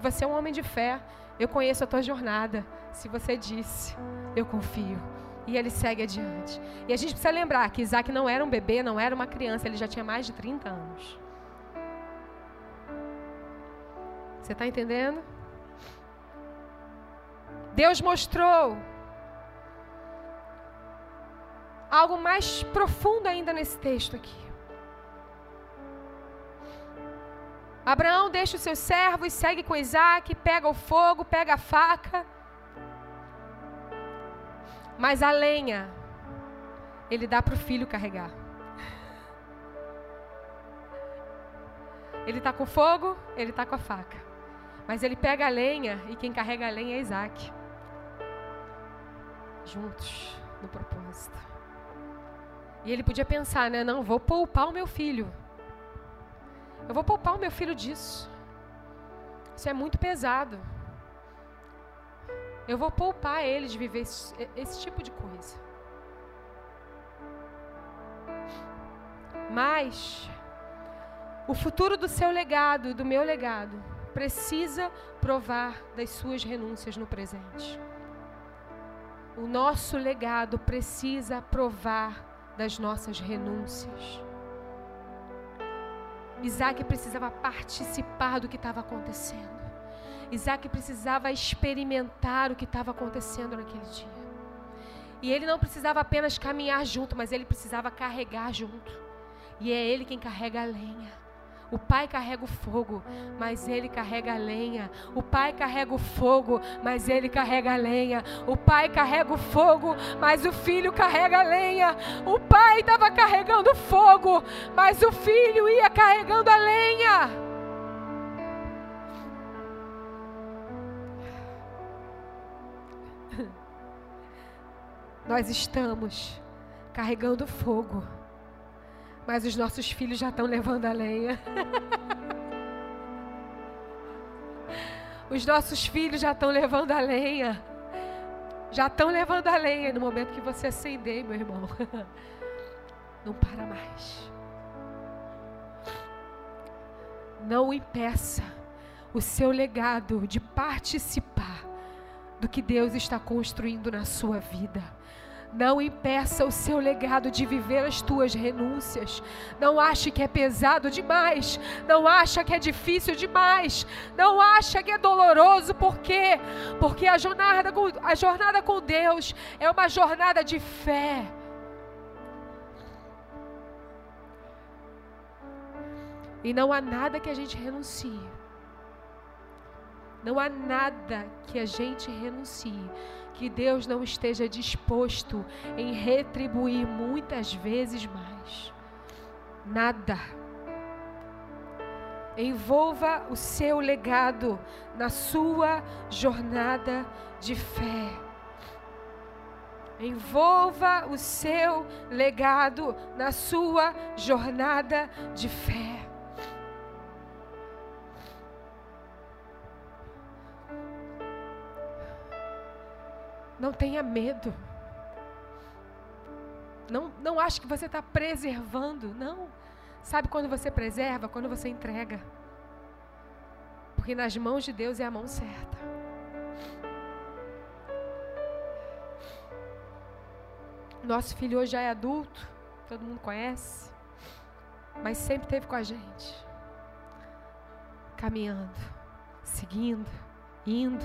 Você é um homem de fé. Eu conheço a tua jornada. Se você disse, eu confio. E ele segue adiante. E a gente precisa lembrar que Isaac não era um bebê, não era uma criança. Ele já tinha mais de 30 anos. Você está entendendo? Deus mostrou algo mais profundo ainda nesse texto aqui. Abraão deixa os seus servos, segue com Isaac, pega o fogo, pega a faca. Mas a lenha, ele dá para o filho carregar. Ele está com fogo, ele está com a faca. Mas ele pega a lenha e quem carrega a lenha é Isaac. Juntos, no propósito. E ele podia pensar, né? Não, vou poupar o meu filho. Eu vou poupar o meu filho disso. Isso é muito pesado. Eu vou poupar ele de viver esse, esse tipo de coisa. Mas o futuro do seu legado, do meu legado, precisa provar das suas renúncias no presente. O nosso legado precisa provar das nossas renúncias. Isaac precisava participar do que estava acontecendo. Isaac precisava experimentar o que estava acontecendo naquele dia. E ele não precisava apenas caminhar junto, mas ele precisava carregar junto. E é ele quem carrega a lenha. O pai carrega o fogo, mas ele carrega a lenha. O pai carrega o fogo, mas ele carrega a lenha. O pai carrega o fogo, mas o filho carrega a lenha. O pai estava carregando fogo, mas o filho ia carregando a lenha. Nós estamos carregando fogo mas os nossos filhos já estão levando a lenha. Os nossos filhos já estão levando a lenha. Já estão levando a lenha no momento que você acender, meu irmão. Não para mais. Não impeça o seu legado de participar do que Deus está construindo na sua vida. Não impeça o seu legado de viver as tuas renúncias. Não ache que é pesado demais. Não acha que é difícil demais. Não acha que é doloroso. Por quê? Porque a jornada com, a jornada com Deus é uma jornada de fé. E não há nada que a gente renuncie. Não há nada que a gente renuncie que Deus não esteja disposto em retribuir muitas vezes mais. Nada. Envolva o seu legado na sua jornada de fé. Envolva o seu legado na sua jornada de fé. Não tenha medo. Não, não ache que você está preservando. Não. Sabe quando você preserva? Quando você entrega. Porque nas mãos de Deus é a mão certa. Nosso filho hoje já é adulto, todo mundo conhece, mas sempre esteve com a gente, caminhando, seguindo, indo.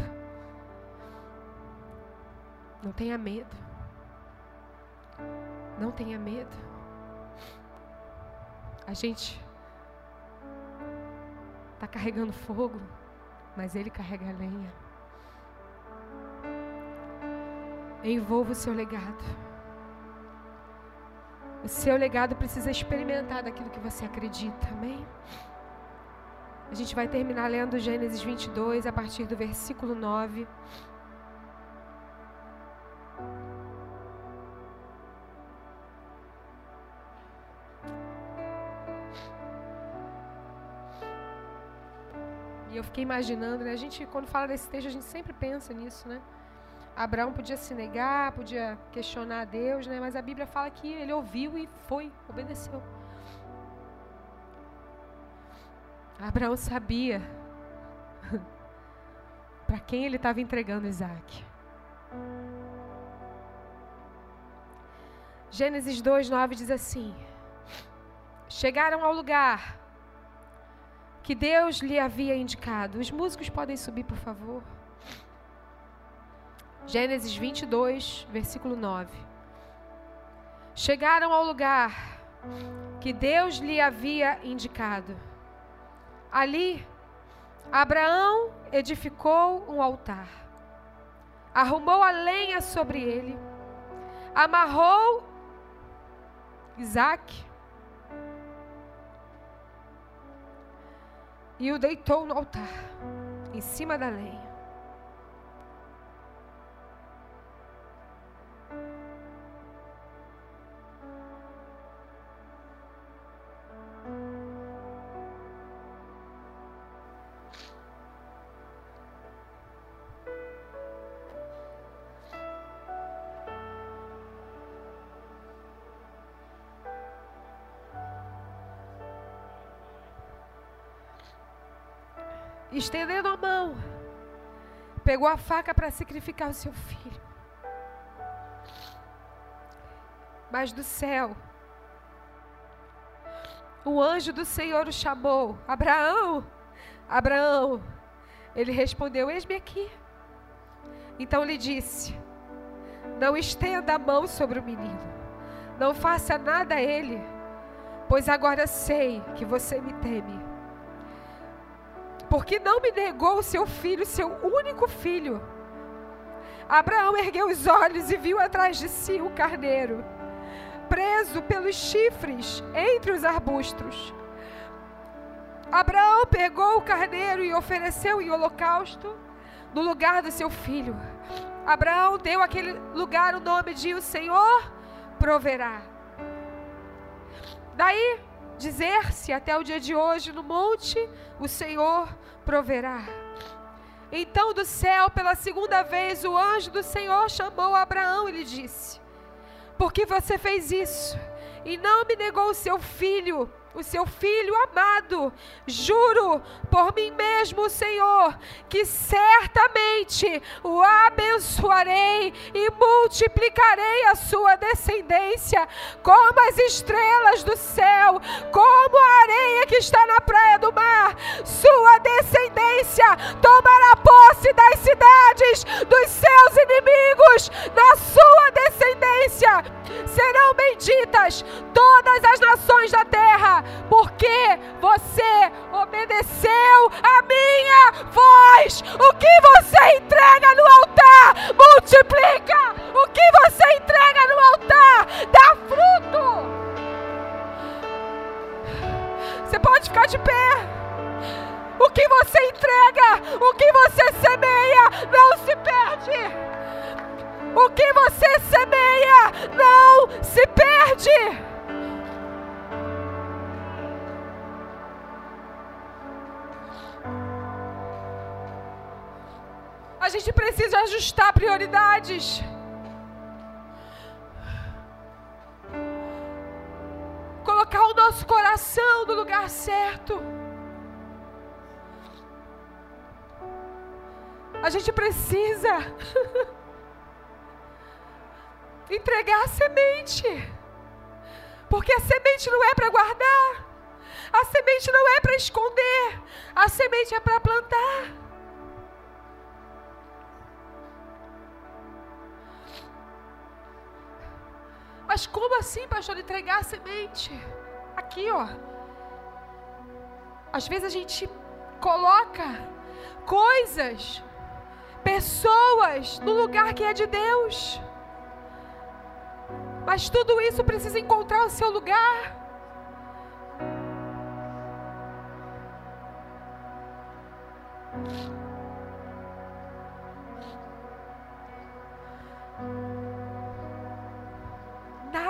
Não tenha medo. Não tenha medo. A gente está carregando fogo, mas Ele carrega a lenha. Envolva o seu legado. O seu legado precisa experimentar daquilo que você acredita, amém? A gente vai terminar lendo Gênesis 22 a partir do versículo 9. Eu fiquei imaginando, né? A gente, quando fala desse texto, a gente sempre pensa nisso, né? Abraão podia se negar, podia questionar a Deus, né? Mas a Bíblia fala que ele ouviu e foi, obedeceu. Abraão sabia para quem ele estava entregando Isaac. Gênesis 2:9 diz assim: Chegaram ao lugar que Deus lhe havia indicado. Os músicos podem subir, por favor. Gênesis 22, versículo 9. Chegaram ao lugar que Deus lhe havia indicado. Ali, Abraão edificou um altar, arrumou a lenha sobre ele, amarrou Isaac e o deitou no altar, em cima da lenha. Estendendo a mão, pegou a faca para sacrificar o seu filho. Mas do céu, o anjo do Senhor o chamou: Abraão, Abraão. Ele respondeu: Eis-me aqui. Então lhe disse: Não estenda a mão sobre o menino, não faça nada a ele, pois agora sei que você me teme. Porque não me negou o seu filho, seu único filho. Abraão ergueu os olhos e viu atrás de si o carneiro, preso pelos chifres entre os arbustos. Abraão pegou o carneiro e ofereceu em holocausto no lugar do seu filho. Abraão deu aquele lugar o nome de o Senhor proverá. Daí dizer-se até o dia de hoje no monte, o Senhor proverá. Então do céu, pela segunda vez, o anjo do Senhor chamou Abraão e lhe disse: Por que você fez isso? E não me negou o seu filho, o seu filho amado. Juro por mim mesmo, Senhor, que certamente o abençoarei e multiplicarei a sua descendência como as estrelas do céu, como a areia que está na praia do mar. Sua descendência tomará posse das cidades dos seus inimigos, na sua descendência serão benditas todas as nações da terra, porque você obedeceu a minha voz. O que você entrega no altar, multiplica. O que você entrega no altar, dá fruto. Você pode ficar de pé. O que você entrega, o que você semeia, não se perde. O que você semeia não se perde. A gente precisa ajustar prioridades. Colocar o nosso coração no lugar certo. A gente precisa entregar a semente. Porque a semente não é para guardar. A semente não é para esconder. A semente é para plantar. Mas como assim, pastor, entregar a semente? Aqui, ó. Às vezes a gente coloca coisas, pessoas no lugar que é de Deus. Mas tudo isso precisa encontrar o seu lugar.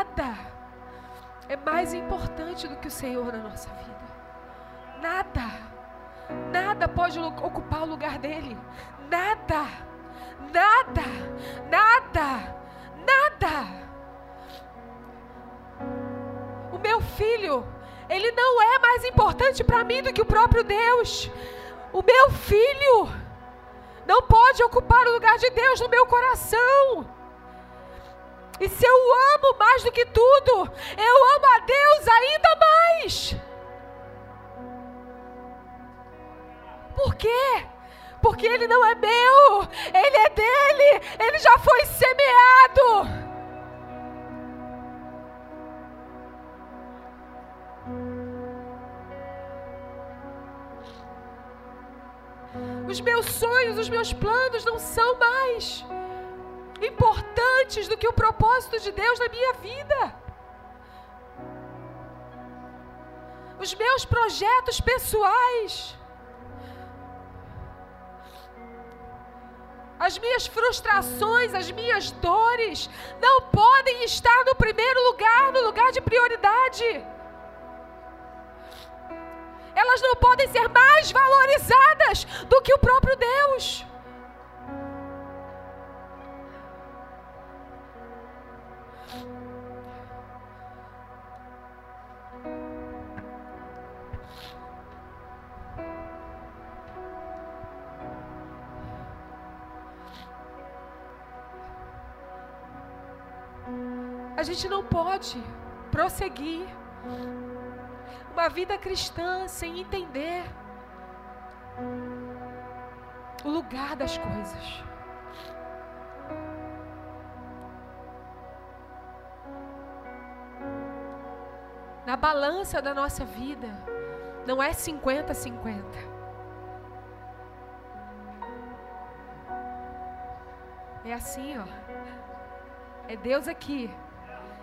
Nada é mais importante do que o Senhor na nossa vida. Nada. Nada pode ocupar o lugar dele. Nada. Nada. Nada. Nada meu filho, ele não é mais importante para mim do que o próprio Deus. O meu filho não pode ocupar o lugar de Deus no meu coração. E se eu amo mais do que tudo, eu amo a Deus ainda mais. Por quê? Porque ele não é meu, ele é dele, ele já foi semeado. Os meus sonhos, os meus planos não são mais importantes do que o propósito de Deus na minha vida. Os meus projetos pessoais, as minhas frustrações, as minhas dores, não podem estar no primeiro lugar, no lugar de prioridade elas não podem ser mais valorizadas do que o próprio Deus. Gente não pode prosseguir uma vida cristã sem entender o lugar das coisas. Na balança da nossa vida, não é 50-50. É assim, ó. É Deus aqui.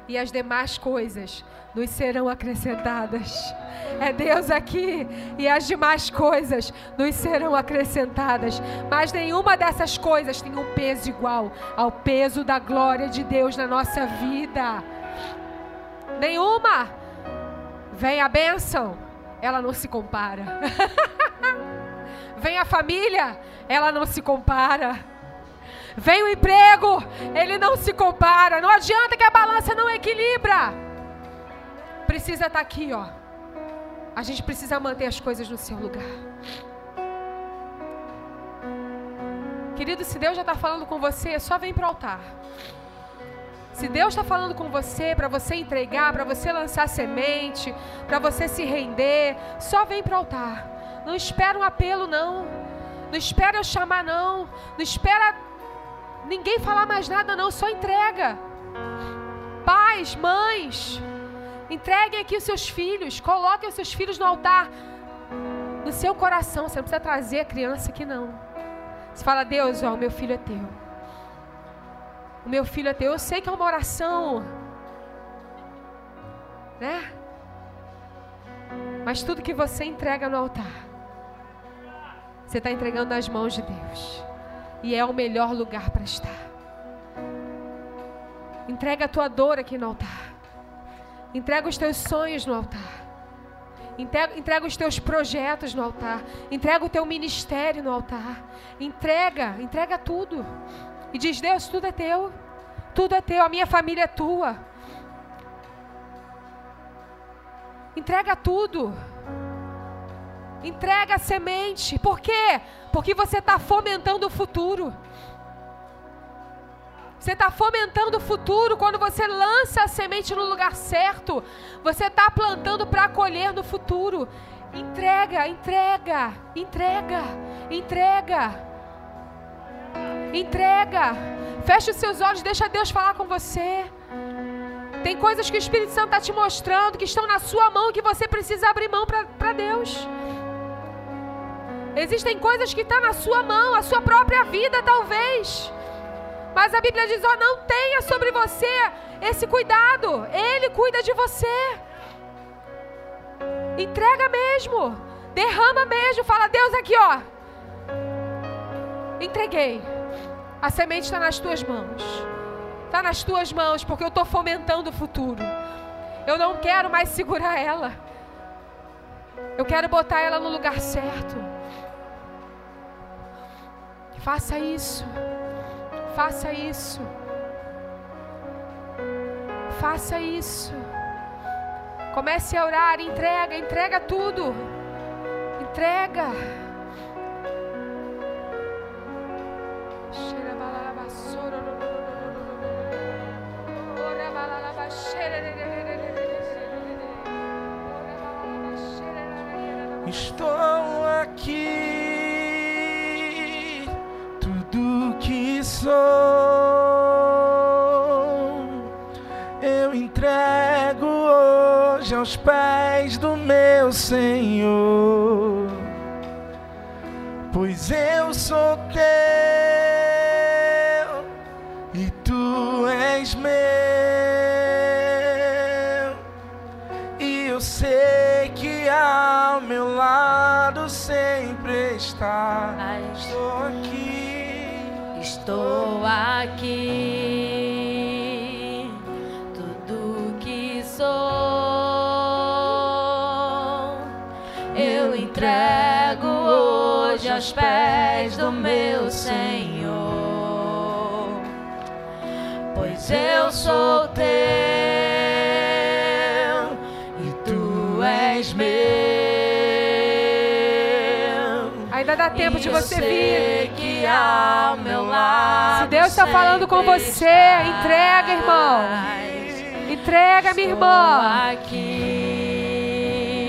E as demais coisas nos serão acrescentadas. É Deus aqui e as demais coisas nos serão acrescentadas. Mas nenhuma dessas coisas tem um peso igual ao peso da glória de Deus na nossa vida. Nenhuma. Vem a bênção, ela não se compara. Vem a família, ela não se compara. Vem o emprego, ele não se compara. Não adianta que a balança não equilibra. Precisa estar tá aqui, ó. A gente precisa manter as coisas no seu lugar. Querido, se Deus já está falando com você, só vem para o altar. Se Deus está falando com você, para você entregar, para você lançar semente, para você se render, só vem para o altar. Não espera um apelo, não. Não espera eu chamar, não. Não espera ninguém falar mais nada, não. Só entrega. Pais, mães, entreguem aqui os seus filhos. Coloquem os seus filhos no altar. No seu coração. Você não precisa trazer a criança aqui, não. Você fala, Deus, ó, o meu filho é teu. O meu filho é teu. Eu sei que é uma oração. Né? Mas tudo que você entrega no altar, você está entregando nas mãos de Deus. E é o melhor lugar para estar. Entrega a tua dor aqui no altar. Entrega os teus sonhos no altar. Entrega, entrega, os teus projetos no altar. Entrega o teu ministério no altar. Entrega, entrega tudo. E diz: Deus, tudo é teu. Tudo é teu. A minha família é tua. Entrega tudo. Entrega a semente. Por quê? Porque você está fomentando o futuro. Você está fomentando o futuro quando você lança a semente no lugar certo. Você está plantando para colher no futuro. Entrega, entrega, entrega, entrega. Entrega. Feche os seus olhos, deixa Deus falar com você. Tem coisas que o Espírito Santo está te mostrando, que estão na sua mão, que você precisa abrir mão para Deus. Existem coisas que estão tá na sua mão, a sua própria vida, talvez. Mas a Bíblia diz: ó, não tenha sobre você esse cuidado. Ele cuida de você. Entrega mesmo. Derrama mesmo. Fala, Deus, aqui, ó. Entreguei. A semente está nas tuas mãos. Está nas tuas mãos, porque eu estou fomentando o futuro. Eu não quero mais segurar ela. Eu quero botar ela no lugar certo. Faça isso. Faça isso. Faça isso. Comece a orar, entrega, entrega tudo. Entrega. Estou aqui, que Estou aqui. Tudo que sou, eu entrego hoje aos pés do meu Senhor. Pois eu sou teu e tu és meu dá tempo de você vir. Ao meu lado Se Deus está falando com você, entrega, irmão. Entrega, minha irmã. Aqui.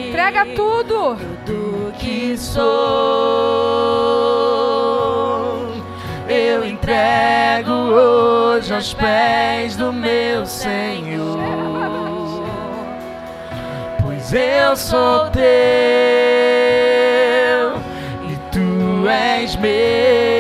Entrega tudo. Tudo que sou. Eu entrego hoje aos pés do meu Senhor. Pois eu sou teu e tu és meu.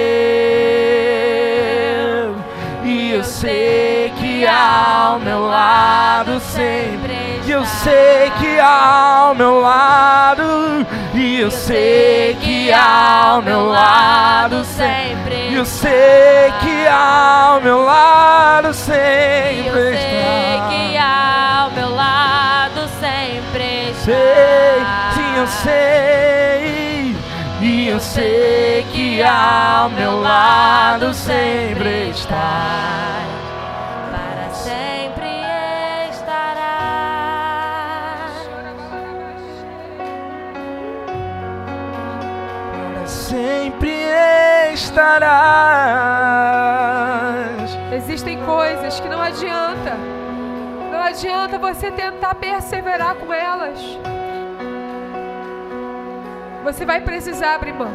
Sei que ao meu lado sempre. E eu sei que ao meu lado, e eu sei que ao meu lado sempre, e eu sei que ao meu lado Eu sempre sei que ao meu lado sempre. Sei, sim, eu sei, e eu sei que ao meu lado sempre está. Coisas que não adianta. Não adianta você tentar perseverar com elas. Você vai precisar abrir mão.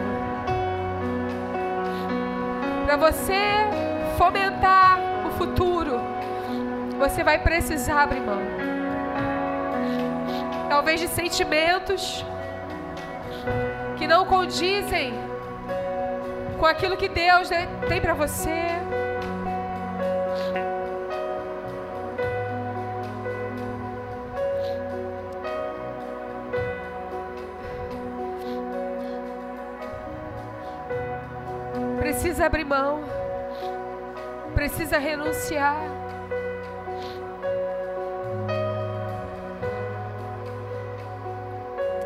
Para você fomentar o futuro, você vai precisar abrir mão. Talvez de sentimentos que não condizem com aquilo que Deus tem para você. Precisa abrir mão. Precisa renunciar.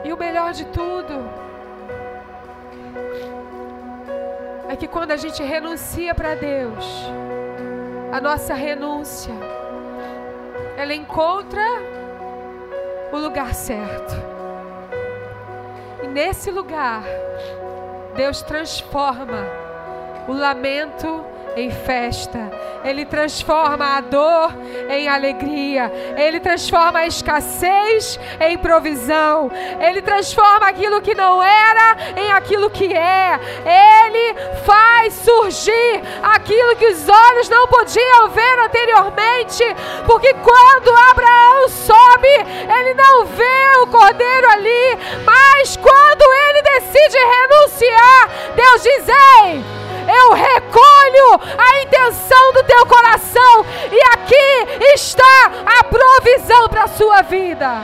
E o melhor de tudo é que quando a gente renuncia para Deus, a nossa renúncia ela encontra o lugar certo. E nesse lugar, Deus transforma o lamento em festa. Ele transforma a dor em alegria. Ele transforma a escassez em provisão. Ele transforma aquilo que não era em aquilo que é. Ele faz surgir aquilo que os olhos não podiam ver anteriormente. Porque quando Abraão sobe, ele não vê o cordeiro ali. Mas quando ele decide renunciar, Deus diz: Ei! Eu recolho a intenção do teu coração e aqui está a provisão para a sua vida.